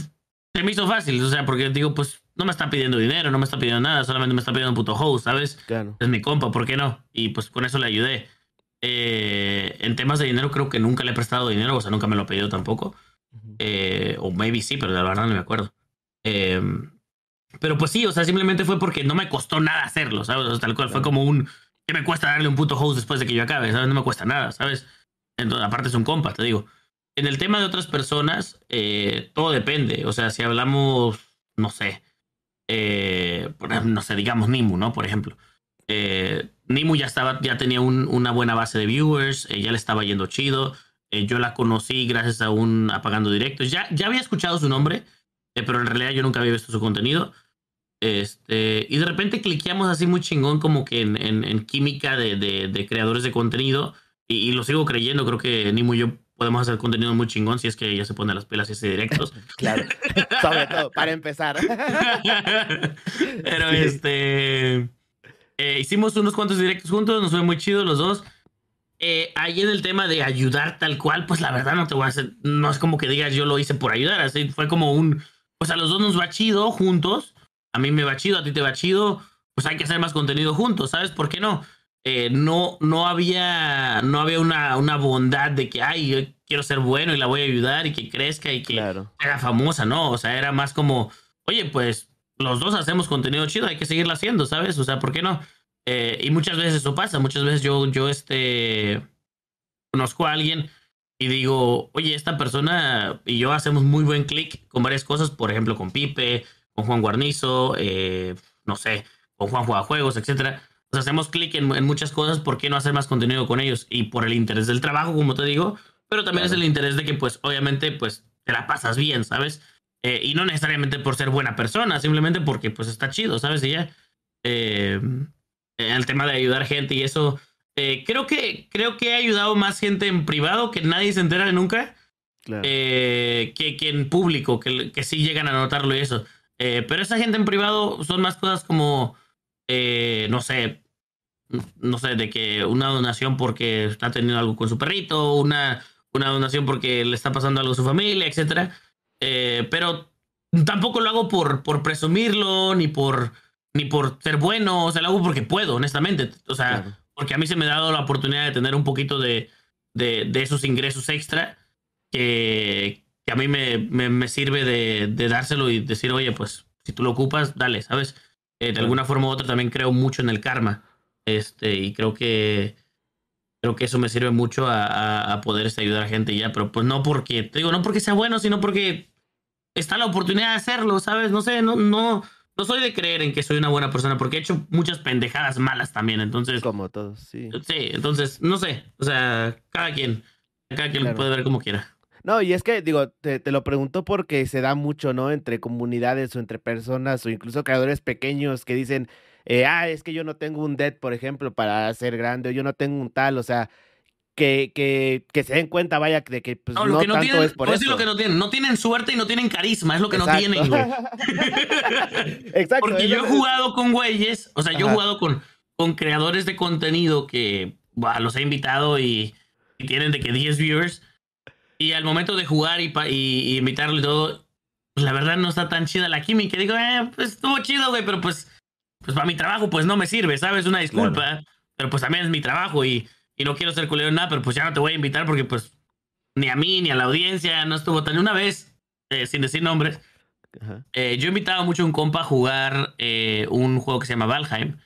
se me hizo fácil, o sea, porque digo, pues no me está pidiendo dinero, no me está pidiendo nada, solamente me está pidiendo un puto host, ¿sabes? Claro. Es mi compa, ¿por qué no? Y pues con eso le ayudé. Eh, en temas de dinero creo que nunca le he prestado dinero, o sea, nunca me lo ha pedido tampoco. Eh, o maybe sí, pero la verdad no me acuerdo. Em, pero pues sí, o sea, simplemente fue porque no me costó nada hacerlo, ¿sabes? O sea, tal cual, fue como un, ¿Qué me cuesta darle un puto host después de que yo acabe? ¿Sabes? No me cuesta nada, ¿sabes? Entonces, aparte es un compa, te digo. En el tema de otras personas, eh, todo depende. O sea, si hablamos, no sé, eh, no sé, digamos Nimu, ¿no? Por ejemplo. Eh, Nimu ya estaba, ya tenía una buena base de viewers, ya le estaba yendo chido. yo la conocí gracias a un apagando directos. Ya, ya había escuchado su nombre, pero en realidad yo nunca había visto su contenido. Este, y de repente cliqueamos así muy chingón como que en, en, química de, de, creadores de contenido. Y, lo sigo creyendo, creo que Nimo y yo podemos hacer contenido muy chingón si es que ya se pone las pelas y hace directos. claro, sobre todo, para empezar. Pero este... Eh, hicimos unos cuantos directos juntos, nos fue muy chido los dos. Eh, ahí en el tema de ayudar tal cual, pues la verdad no te voy a hacer, no es como que digas yo lo hice por ayudar, así fue como un, pues a los dos nos va chido juntos a mí me va chido, a ti te va chido, pues hay que hacer más contenido juntos, ¿sabes? ¿Por qué no? Eh, no, no había, no había una, una bondad de que, ay, yo quiero ser bueno y la voy a ayudar y que crezca y que haga famosa, ¿no? O sea, era más como, oye, pues los dos hacemos contenido chido, hay que seguirlo haciendo, ¿sabes? O sea, ¿por qué no? Eh, y muchas veces eso pasa, muchas veces yo, yo este, conozco a alguien y digo, oye, esta persona y yo hacemos muy buen clic con varias cosas, por ejemplo, con Pipe, con Juan Guarnizo, eh, no sé, con Juan Juegos, etcétera. Pues hacemos clic en, muchas cosas, ¿por qué no hacer más contenido con ellos? Y por el interés del trabajo, como te digo, pero también es el interés de que, pues, obviamente, pues, te la pasas bien, ¿sabes? Eh, y no necesariamente por ser buena persona, simplemente porque, pues, está chido, ¿sabes? Y ya, eh, el tema de ayudar gente y eso, creo, que, creo que he ayudado más gente en privado que nadie se entera de nunca, que, que en público, que, que sí llegan a notarlo y eso. Eh, pero esa gente en privado son más cosas como, eh, no sé, no sé, de que una donación porque está teniendo algo con su perrito, una, una donación porque le está pasando algo a su familia, etc. Eh, pero tampoco lo hago por, por presumirlo, ni por, ni por ser bueno, o sea, lo hago porque puedo, honestamente. O sea, porque a mí se me ha dado la oportunidad de tener un poquito de, de, de esos ingresos extra que, que a mí me, me, sirve de, de, dárselo y decir, oye, pues si tú lo ocupas, dale, ¿sabes? Eh, de alguna forma u otra también creo mucho en el karma. Este, y creo que creo que eso me sirve mucho a, a, poder este, ayudar a gente ya, pero pues no porque, te digo, no porque sea bueno, sino porque está la oportunidad de hacerlo, ¿sabes? No sé, no, no, no soy de creer en que soy una buena persona, porque he hecho muchas pendejadas malas también, entonces. Como todos, sí. Sí, entonces, no sé, o sea, cada quien, cada quien puede ver como quiera. No, y es que, digo, te, te, lo pregunto porque se da mucho, ¿no? Entre comunidades o entre personas o incluso creadores pequeños que dicen, eh, ah, es que yo no tengo un dead, por ejemplo, para ser grande, o yo no tengo un tal, o sea, que, que, que se den cuenta, vaya, de que pues, no, no, tanto tienen, es por eso. lo que no tienen. No tienen suerte y no tienen carisma, es lo que no tienen, güey. Exacto. Porque yo he jugado con güeyes, o sea, yo he jugado con, con creadores de contenido que los he invitado y, y tienen de que 10 viewers y al momento de jugar y, y, invitarlo y todo, pues la verdad no está tan chida la química. Digo, eh, pues estuvo chido, güey, pero pues, pues para mi trabajo, pues no me sirve, ¿sabes? Una disculpa, pero pues también es mi trabajo y, y no quiero ser culero en nada, pero pues ya no te voy a invitar porque pues ni a mí ni a la audiencia no estuvo tan una vez, eh, sin decir nombres. Eh, yo invitaba mucho a un compa a jugar eh, un juego que se llama Valheim.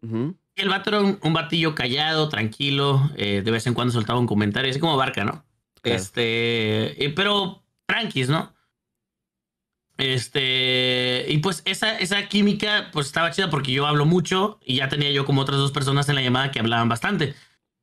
Y el vato era un, batillo callado, tranquilo, de vez en cuando soltaba un comentario, así como Barca, ¿no? Este, pero tranquis, ¿no? Este, y pues esa, esa química pues estaba chida porque yo hablo mucho y ya tenía yo como otras dos personas en la llamada que hablaban bastante.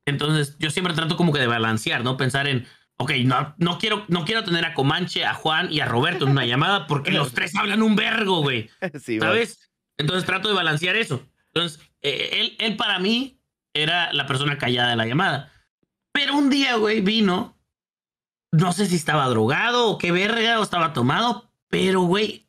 Entonces yo siempre trato como que de balancear, ¿no? Pensar en, ok, no, no, quiero, no quiero tener a Comanche, a Juan y a Roberto en una llamada porque los tres hablan un vergo, güey. ¿Sabes? Entonces trato de balancear eso. Entonces, eh, él, él para mí era la persona callada de la llamada. Pero un día, güey, vino, no sé si estaba drogado o qué verga o estaba tomado, pero, güey,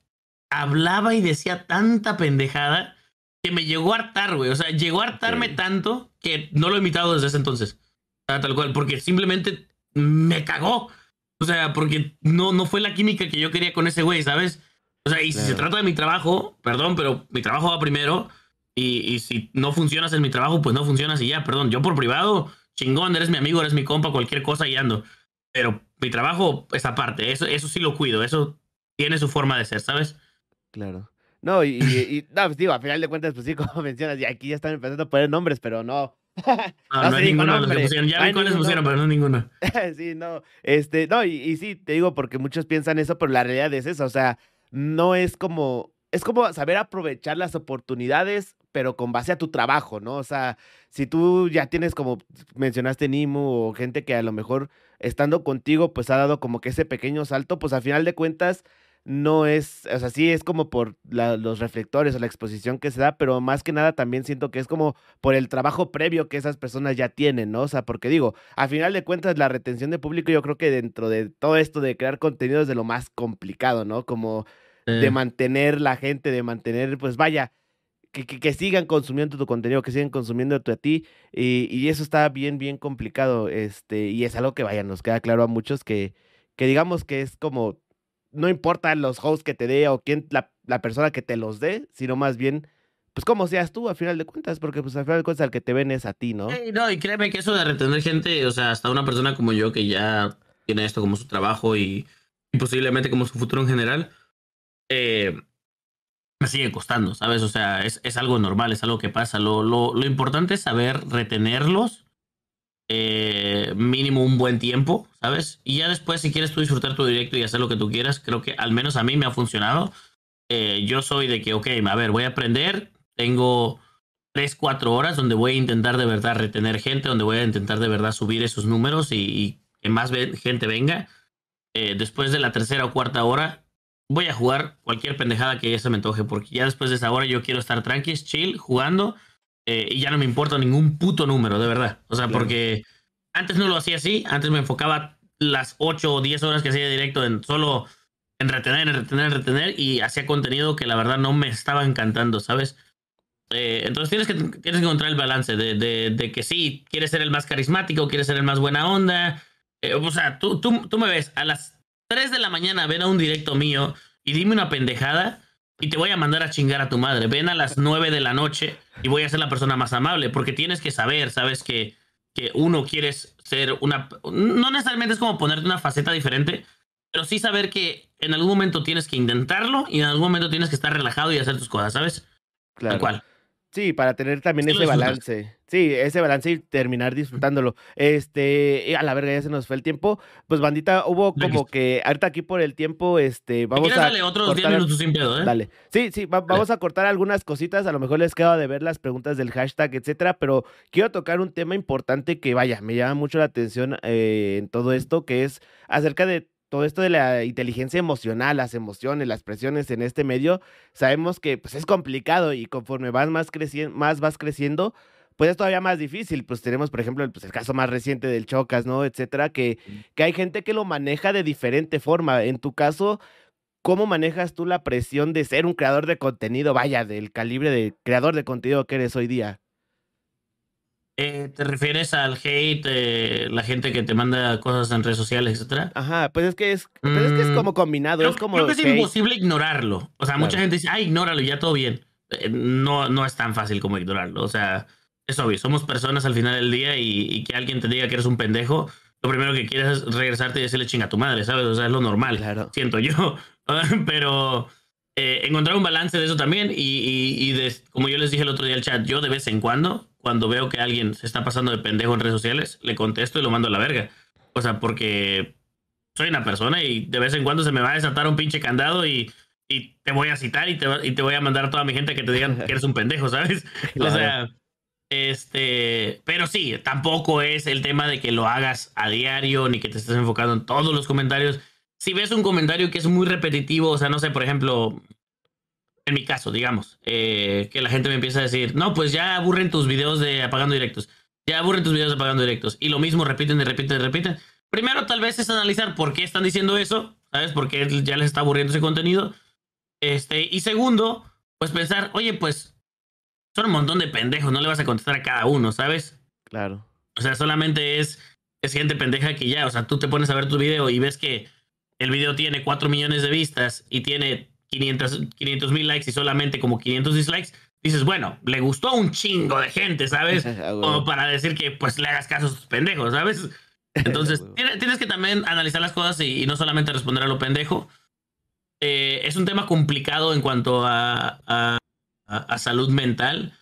hablaba y decía tanta pendejada que me llegó a hartar, güey. O sea, llegó a hartarme tanto que no lo he imitado desde ese entonces. Tal cual, porque simplemente me cagó. O sea, porque no, no fue la química que yo quería con ese güey, ¿sabes? O sea, y si se trata de mi trabajo, perdón, pero mi trabajo va primero. Y, y, si no funcionas en mi trabajo, pues no funcionas y ya, perdón. Yo por privado, chingón, eres mi amigo, eres mi compa, cualquier cosa y ando. Pero mi trabajo es aparte, eso, eso sí lo cuido, eso tiene su forma de ser, ¿sabes? Claro. No, y, y, no, pues digo, a final de cuentas, pues sí, como mencionas, y aquí ya están empezando a poner nombres, pero no. No, no, ninguno los pusieron. Ya vi cuáles pusieron, pero no ninguno. sí, no. Este, no, y, y, sí, te digo, porque muchos piensan eso, pero la realidad es eso. O sea, no es como. Es como saber aprovechar las oportunidades, pero con base a tu trabajo, ¿no? O sea, si tú ya tienes, como mencionaste, Nimu, o gente que a lo mejor estando contigo, pues ha dado como que ese pequeño salto, pues a final de cuentas no es, o sea, sí es como por los reflectores o la exposición que se da, pero más que nada también siento que es como por el trabajo previo que esas personas ya tienen, ¿no? O sea, porque digo, a final de cuentas la retención de público yo creo que dentro de todo esto de crear contenido es de lo más complicado, ¿no? Como de mantener la gente, de mantener, pues vaya, que, que, sigan consumiendo tu contenido, que sigan consumiendo a ti, y, y, eso está bien, bien complicado, este, y es algo que, vaya, nos queda claro a muchos que, que digamos que es como no importa los hosts que te dé o quién, la, la, persona que te los dé, sino más bien, pues como seas tú a final de cuentas, porque pues a final de cuentas el que te ven es a ti, ¿no? no, y créeme que eso de retener gente, o sea, hasta una persona como yo que ya tiene esto como su trabajo y, posiblemente como su futuro en general, eh, me sigue costando, ¿sabes? O sea, es, es, algo normal, es algo que pasa. Lo, lo, lo importante es saber retenerlos eh, mínimo un buen tiempo, ¿sabes? Y ya después, si quieres tú disfrutar tu directo y hacer lo que tú quieras, creo que al menos a mí me ha funcionado. Eh, yo soy de que, ok, a ver, voy a aprender, tengo 3, 4 horas donde voy a intentar de verdad retener gente, donde voy a intentar de verdad subir esos números y, que más gente venga. Eh, después de la tercera o cuarta hora, voy a jugar cualquier pendejada que ya se me antoje, porque ya después de esa hora yo quiero estar tranqui, chill, jugando eh, y ya no me importa ningún puto número, de verdad. O sea, porque antes no lo hacía así, antes me enfocaba las 8 o 10 horas que hacía directo en solo en retener, en retener, en retener y hacía contenido que la verdad no me estaba encantando, ¿sabes? Eh, entonces tienes que, tienes que encontrar el balance de, de, de, que sí, quieres ser el más carismático, quieres ser el más buena onda. Eh, o sea, tú, tú, tú me ves a las 3 de la mañana, ven a un directo mío y dime una pendejada y te voy a mandar a chingar a tu madre. Ven a las 9 de la noche y voy a ser la persona más amable, porque tienes que saber, sabes que, que uno quieres ser una... No necesariamente es como ponerte una faceta diferente, pero sí saber que en algún momento tienes que intentarlo y en algún momento tienes que estar relajado y hacer tus cosas, ¿sabes? Claro. Tal cual. Sí, para tener también ese balance. Sí, ese balance y terminar disfrutándolo. Este, a la verga, ya se nos fue el tiempo. Pues, bandita, hubo como que, ahorita aquí por el tiempo, este, vamos a. Dale otros 10 minutos sin pedo, ¿eh? Dale. Sí, sí, vamos a cortar algunas cositas. A lo mejor les quedo de ver las preguntas del hashtag, etcétera. Pero quiero tocar un tema importante que, vaya, me llama mucho la atención eh, en todo esto, que es acerca de todo esto de la inteligencia emocional, las emociones, las presiones en este medio, sabemos que pues, es complicado y conforme vas más, creciendo, más vas creciendo, pues es todavía más difícil. Pues tenemos, por ejemplo, pues, el caso más reciente del Chocas, ¿no? Etcétera, que, que hay gente que lo maneja de diferente forma. En tu caso, ¿cómo manejas tú la presión de ser un creador de contenido, vaya, del calibre de creador de contenido que eres hoy día? Eh, ¿Te refieres al hate, eh, la gente que te manda cosas en redes sociales, etcétera? Ajá, pues es que es, pues es, que es mm, como combinado. Creo, es como creo que es imposible ignorarlo. O sea, mucha gente dice, ah, ignóralo, ya todo bien. Eh, no, no es tan fácil como ignorarlo. O sea, es obvio, somos personas al final del día y, que alguien te diga que eres un pendejo, lo primero que quieres es regresarte y decirle chinga a tu madre, ¿sabes? O sea, es lo normal, claro. siento yo. Pero eh, encontrar un balance de eso también y, de, como yo les dije el otro día al chat, yo de vez en cuando, cuando veo que alguien se está pasando de pendejo en redes sociales, le contesto y lo mando a la verga. O sea, porque soy una persona y de vez en cuando se me va a desatar un pinche candado y, te voy a citar y te, y te voy a mandar a toda mi gente que te digan que eres un pendejo, ¿sabes? O sea, este, pero sí, tampoco es el tema de que lo hagas a diario ni que te estés enfocando en todos los comentarios. Si ves un comentario que es muy repetitivo, o sea, no sé, por ejemplo, en mi caso, digamos, eh, que la gente me empieza a decir, no, pues ya aburren tus videos de apagando directos, ya aburren tus videos de apagando directos, y lo mismo repiten y repiten y repiten. Primero, tal vez es analizar por qué están diciendo eso, ¿sabes? Porque ya les está aburriendo ese contenido. Este, y segundo, pues pensar, oye, pues son un montón de pendejos, no le vas a contestar a cada uno, ¿sabes? Claro. O sea, solamente es, es gente pendeja que ya, o sea, tú te pones a ver tu video y ves que el video tiene 4 millones de vistas y tiene 500 mil likes y solamente como 500 dislikes, dices, bueno, le gustó un chingo de gente, ¿sabes? Como para decir que pues le hagas caso a sus pendejos, ¿sabes? Entonces, tienes que también analizar las cosas y, no solamente responder a lo pendejo. Eh, es un tema complicado en cuanto a, a, salud mental,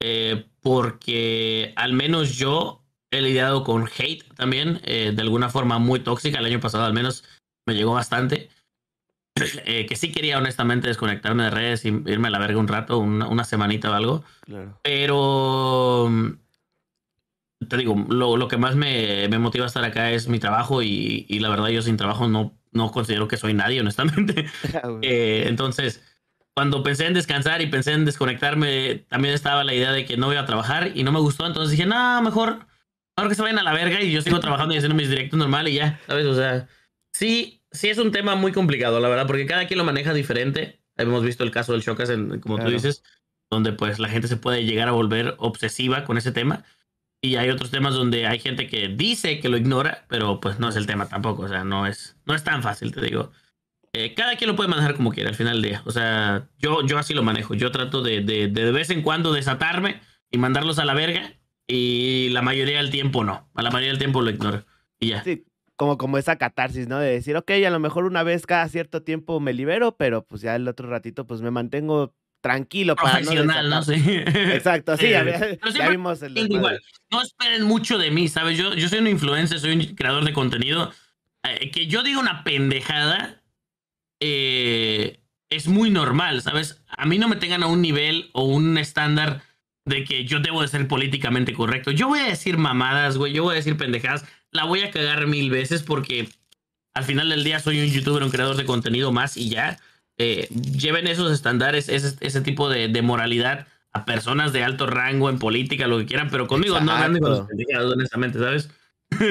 eh, porque al menos yo he lidiado con hate también, eh, de alguna forma muy tóxica. El año pasado al menos me llegó bastante. que sí quería honestamente desconectarme de redes y irme a la verga un rato, una, una semanita o algo. Pero te digo, lo, lo que más me, me, motiva a estar acá es mi trabajo y, y, la verdad yo sin trabajo no, no considero que soy nadie, honestamente. Ah, eh, entonces, cuando pensé en descansar y pensé en desconectarme, también estaba la idea de que no iba a trabajar y no me gustó, entonces dije, no, mejor, mejor que se vayan a la verga y yo sigo trabajando y haciendo mis directos normales y ya, ¿sabes? O sea, sí, sí es un tema muy complicado, la verdad, porque cada quien lo maneja diferente. Hemos visto el caso del Chocas, como tú dices, donde pues la gente se puede llegar a volver obsesiva con ese tema. Y hay otros temas donde hay gente que dice que lo ignora, pero pues no es el tema tampoco. O sea, no es, no es tan fácil, te digo. Eh, cada quien lo puede manejar como quiera al final del día. O sea, yo, yo así lo manejo. Yo trato de, de, de, vez en cuando desatarme y mandarlos a la verga. Y la mayoría del tiempo no. A la mayoría del tiempo lo ignoro. Y ya. Sí, como, como esa catarsis, ¿no? De decir, ok, a lo mejor una vez cada cierto tiempo me libero, pero pues ya el otro ratito pues me mantengo tranquilo para no, ¿no? Sí. Exacto, sí, eh, ya, vimos el igual. No esperen mucho de mí, ¿sabes? Yo, yo soy un influencer, soy un creador de contenido. Eh, que yo diga una pendejada eh, es muy normal, ¿sabes? A mí no me tengan a un nivel o un estándar de que yo debo de ser políticamente correcto. Yo voy a decir mamadas, güey, yo voy a decir pendejadas. La voy a cagar mil veces porque al final del día soy un youtuber, un creador de contenido más y ya. Eh, lleven esos estándares, ese, ese tipo de, de, moralidad a personas de alto rango en política, lo que quieran, pero conmigo no anden con los honestamente, ¿sabes?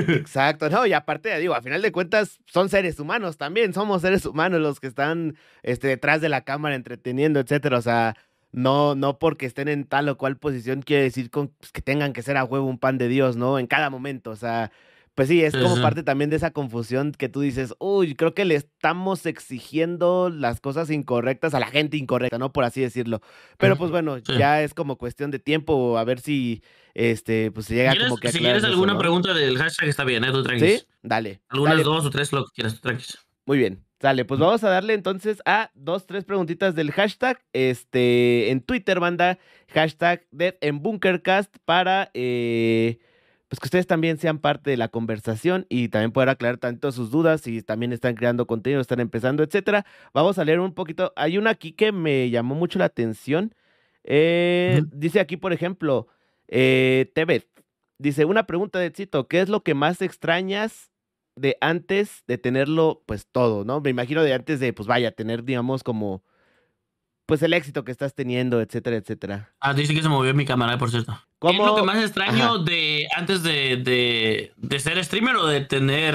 Exacto, no, y aparte, digo, a final de cuentas son seres humanos también, somos seres humanos los que están este, detrás de la cámara entreteniendo, etcétera, o sea, no, no porque estén en tal o cual posición quiere decir con, pues, que tengan que ser a huevo un pan de Dios, ¿no? En cada momento, o sea, pues sí, es como parte también de esa confusión que tú dices, uy, creo que le estamos exigiendo las cosas incorrectas a la gente incorrecta, ¿no? Por así decirlo. Pero pues bueno, ya es como cuestión de tiempo, a ver si este, pues se llega como que Si quieres alguna pregunta del hashtag está bien, ¿eh? Tú. Sí, dale. Algunas dos o tres, lo que quieras, tranquilo. Muy bien. Dale, pues vamos a darle entonces a dos, tres preguntitas del hashtag. Este, en Twitter, banda, hashtag Dead en Bunkercast para eh, pues que ustedes también sean parte de la conversación y también poder aclarar tanto sus dudas, si también están creando contenido, están empezando, etcétera. Vamos a leer un poquito. Hay una aquí que me llamó mucho la atención. Eh, dice aquí, por ejemplo, eh, Tebet. Dice, una pregunta de Cito, ¿qué es lo que más extrañas de antes de tenerlo, pues todo, ¿no? Me imagino de antes de, pues vaya, tener, digamos, como pues el éxito que estás teniendo, etcétera, etcétera. Ah, dice que se movió mi cámara, por cierto. ¿Qué es lo que más extraño de antes de, de, de, ser streamer o de tener...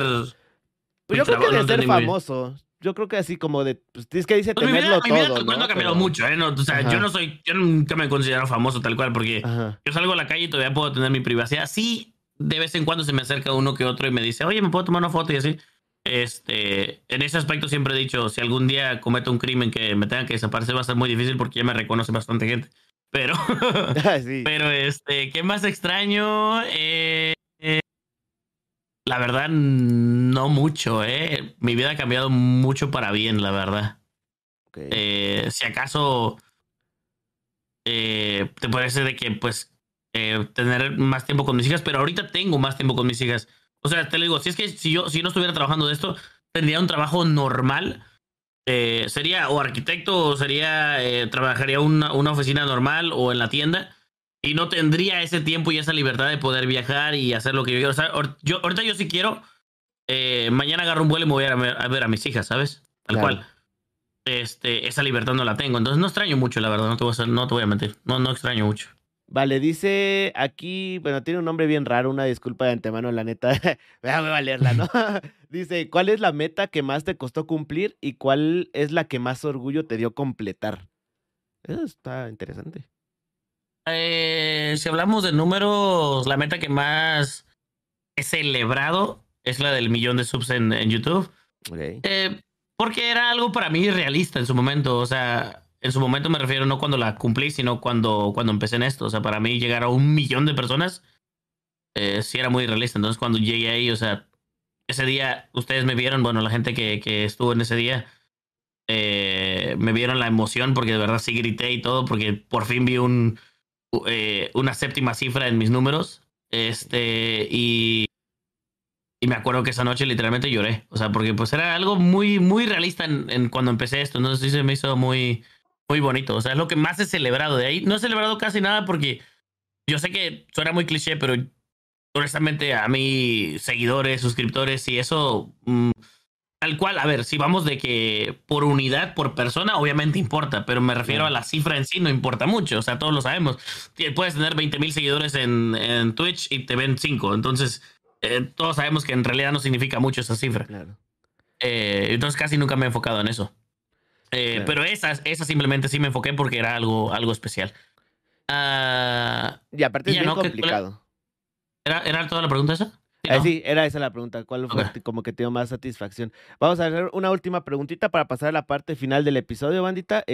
Pues yo creo que de ser famoso. Yo creo que así como de, pues tienes que dice pues tenerlo mi vida, todo, ¿no? ha cambiado mucho, ¿eh? No, o sea, yo no soy, yo nunca me considero famoso tal cual, porque yo salgo a la calle y todavía puedo tener mi privacidad. Sí, de vez en cuando se me acerca uno que otro y me dice, oye, ¿me puedo tomar una foto? Y así. Este, en ese aspecto siempre he dicho, si algún día cometo un crimen que me tenga que desaparecer va a ser muy difícil porque ya me reconoce bastante gente. Pero, pero este, ¿qué más extraño? Eh, eh, la verdad, no mucho, ¿eh? Mi vida ha cambiado mucho para bien, la verdad. Eh, si acaso eh, te parece de que, pues, tener más tiempo con mis hijas, pero ahorita tengo más tiempo con mis hijas. O sea, te lo digo, si es que si yo, si no estuviera trabajando de esto, tendría un trabajo normal. sería o arquitecto o sería, trabajaría una, una oficina normal o en la tienda y no tendría ese tiempo y esa libertad de poder viajar y hacer lo que yo quiero. O sea, yo, ahorita yo sí quiero, mañana agarro un vuelo y me voy a, ver a mis hijas, ¿sabes? Tal cual este, esa libertad no la tengo. Entonces no extraño mucho, la verdad, no te voy a, no te voy a mentir. No, no extraño mucho. Vale, dice aquí, bueno, tiene un nombre bien raro, una disculpa de antemano, la neta. Voy a leerla, ¿no? dice, ¿cuál es la meta que más te costó cumplir y cuál es la que más orgullo te dio completar? Eso está interesante. Eh, si hablamos de números, la meta que más he celebrado es la del millón de subs en, YouTube. Okay. Eh, porque era algo para mí realista en su momento. O sea, en su momento me refiero no cuando la cumplí, sino cuando, cuando empecé en esto. O sea, para mí llegar a un millón de personas eh, sí era muy realista. Entonces, cuando llegué ahí, o sea, ese día ustedes me vieron, bueno, la gente que, que estuvo en ese día, eh, me vieron la emoción porque de verdad sí grité y todo, porque por fin vi un, eh, una séptima cifra en mis números. Este, y y me acuerdo que esa noche literalmente lloré. O sea, porque pues era algo muy, muy realista en, cuando empecé esto. Entonces sí se me hizo muy, muy bonito. O sea, es lo que más he celebrado de ahí. No he celebrado casi nada porque yo sé que suena muy cliché, pero honestamente a mí, seguidores, suscriptores y eso, mm, tal cual, a ver, si vamos de que por unidad, por persona, obviamente importa, pero me refiero a la cifra en sí, no importa mucho, o sea, todos lo sabemos. Puedes tener 20 mil seguidores en, en Twitch y te ven 5, entonces eh, todos sabemos que en realidad no significa mucho esa cifra. Eh, entonces casi nunca me he enfocado en eso. Eh, pero esa, esa simplemente sí me enfoqué porque era algo, algo especial. Ah, y aparte es bien complicado. ¿Era, ¿Era toda la pregunta esa? Sí, era esa la pregunta. ¿Cuál fue como que te dio más satisfacción? Vamos a hacer una última preguntita para pasar a la parte final del episodio, bandita.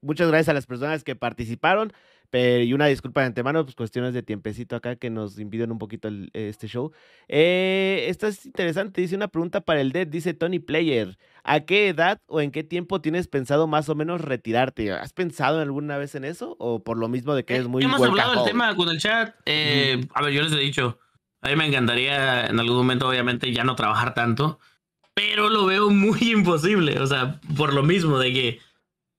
muchas gracias a las personas que participaron. Pero, y una disculpa de antemano, pues cuestiones de tiempecito acá que nos impiden un poquito este show. Eh, esto es interesante, dice una pregunta para el Dead, dice Tony Player. ¿A qué edad o en qué tiempo tienes pensado más o menos retirarte? ¿Has pensado alguna vez en eso? ¿O por lo mismo de que eh, es muy Hemos hablado del tema con el chat. Eh, a ver, yo les he dicho, a mí me encantaría en algún momento, obviamente, ya no trabajar tanto, pero lo veo muy imposible. O sea, por lo mismo de que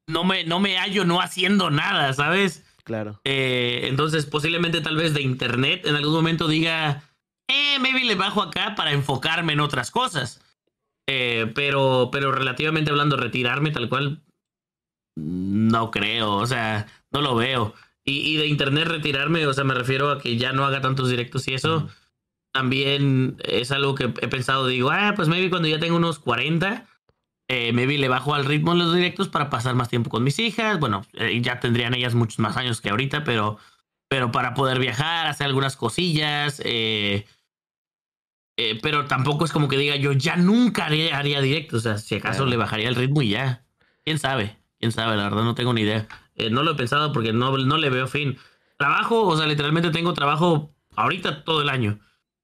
no me, no me hallo no haciendo nada, ¿sabes? Claro. Eh, entonces, posiblemente tal vez de internet en algún momento diga, eh, maybe le bajo acá para enfocarme en otras cosas. Eh, pero, pero relativamente hablando, retirarme tal cual, no creo, o sea, no lo veo. Y, de internet retirarme, o sea, me refiero a que ya no haga tantos directos y eso. También es algo que he pensado, digo, ah, pues maybe cuando ya tengo unos 40, eh, maybe le bajo al ritmo en los directos para pasar más tiempo con mis hijas. Bueno, eh, ya tendrían ellas muchos más años que ahorita, pero, pero para poder viajar, hacer algunas cosillas. Eh, eh, pero tampoco es como que diga yo ya nunca haría, haría directos. O sea, si acaso le bajaría el ritmo y ya. ¿Quién sabe? ¿Quién sabe? La verdad no tengo ni idea. no lo he pensado porque no, no le veo fin. Trabajo, o sea, literalmente tengo trabajo ahorita todo el año.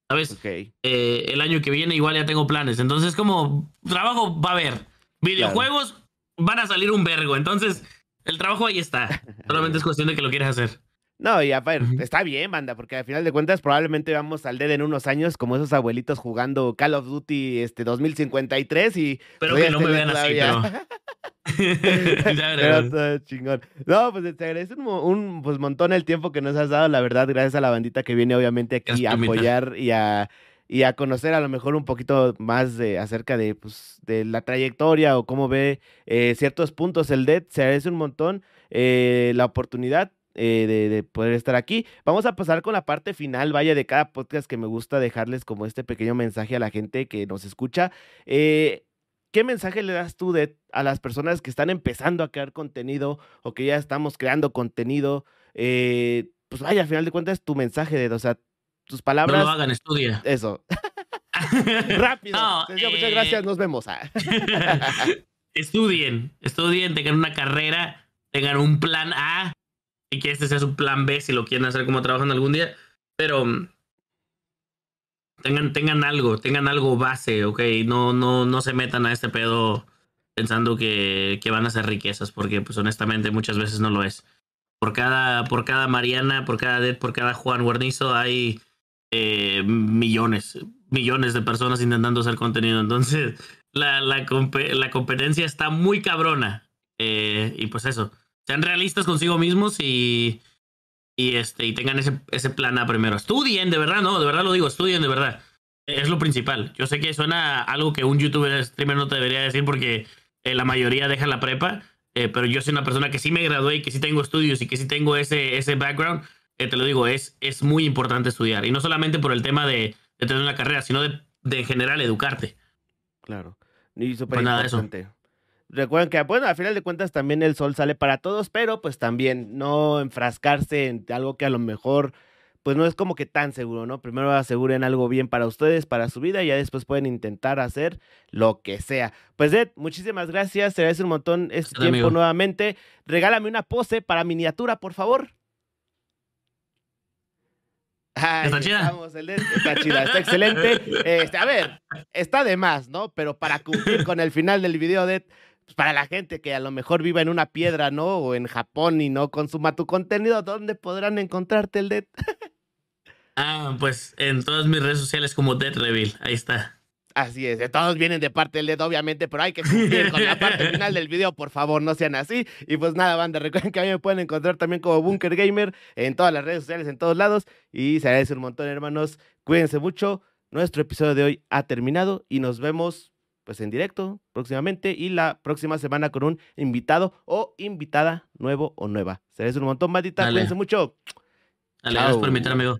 ¿Sabes? el año que viene igual ya tengo planes. Entonces, como trabajo va a haber. Videojuegos van a salir un vergo, entonces el trabajo ahí está. Solamente es cuestión de que lo quieras hacer. No, y a ver, está bien, banda, porque al final de cuentas probablemente vamos al dead en unos años como esos abuelitos jugando Call of Duty este 2053 y... Pero que no me vean así, pero... pero chingón. No, pues te agradezco un, pues, montón el tiempo que nos has dado, la verdad, gracias a la bandita que viene obviamente aquí a apoyar y a y a conocer a lo mejor un poquito más de, acerca de, pues, de la trayectoria o cómo ve eh, ciertos puntos el DED. Se agradece un montón eh, la oportunidad eh, de, poder estar aquí. Vamos a pasar con la parte final, vaya, de cada podcast que me gusta dejarles como este pequeño mensaje a la gente que nos escucha. ¿Qué mensaje le das tú de, a las personas que están empezando a crear contenido o que ya estamos creando contenido? pues vaya, al final de cuentas, tu mensaje de, o sea, tus palabras. No lo hagan, estudia. Eso. Rápido. muchas eh, gracias, nos vemos. Ah. estudien, estudien, tengan una carrera, tengan un plan A y que este sea su plan B si lo quieren hacer como trabajan algún día, pero mm, tengan, tengan algo, tengan algo base, ok, no, no, no se metan a este pedo pensando que, que van a ser riquezas, porque pues honestamente muchas veces no lo es. Por cada, por cada Mariana, por cada Dead, por cada Juan Guarnizo hay eh, millones, millones de personas intentando hacer contenido. Entonces, la, la, competencia está muy cabrona. Eh, y pues eso, sean realistas consigo mismos y, y, este, y tengan ese, ese plan A primero. Estudien, de verdad, no, de verdad lo digo, estudien de verdad. Es lo principal. Yo sé que suena algo que un youtuber streamer no te debería decir porque eh, la mayoría deja la prepa, pero yo soy una persona que sí me gradué y que sí tengo estudios y que sí tengo ese, ese background. Te lo digo, es, es muy importante estudiar. Y no solamente por el tema de, de tener una carrera, sino de, de en general educarte. Claro. Y súper pues importante. Recuerden que, bueno, al final de cuentas también el sol sale para todos, pero pues también no enfrascarse en algo que a lo mejor pues no es como que tan seguro, ¿no? Primero aseguren algo bien para ustedes, para su vida, y ya después pueden intentar hacer lo que sea. Pues Ed, muchísimas gracias, te agradece un montón este tiempo nuevamente. Regálame una pose para miniatura, por favor. Está chida. está chida, está excelente. Este, a ver, está de más, ¿no? Pero para cumplir con el final del video de pues para la gente que a lo mejor viva en una piedra, ¿no? O en Japón y no consuma tu contenido, ¿dónde podrán encontrarte el Dead? ah, pues en todas mis redes sociales como Dead Reveal, ahí está. Así es, todos vienen de parte del Dead, obviamente, pero hay que cumplir con la parte final del video, por favor, no sean así. Y pues nada, banda, recuerden que a mí me pueden encontrar también como Bunker Gamer en todas las redes sociales, en todos lados. Y se agradece un montón, hermanos. Cuídense mucho. Nuestro episodio de hoy ha terminado y nos vemos pues en directo próximamente y la próxima semana con un invitado o invitada nuevo o nueva. Se un montón, Madita. Cuídense mucho. Dale, gracias por invitarme, amigo.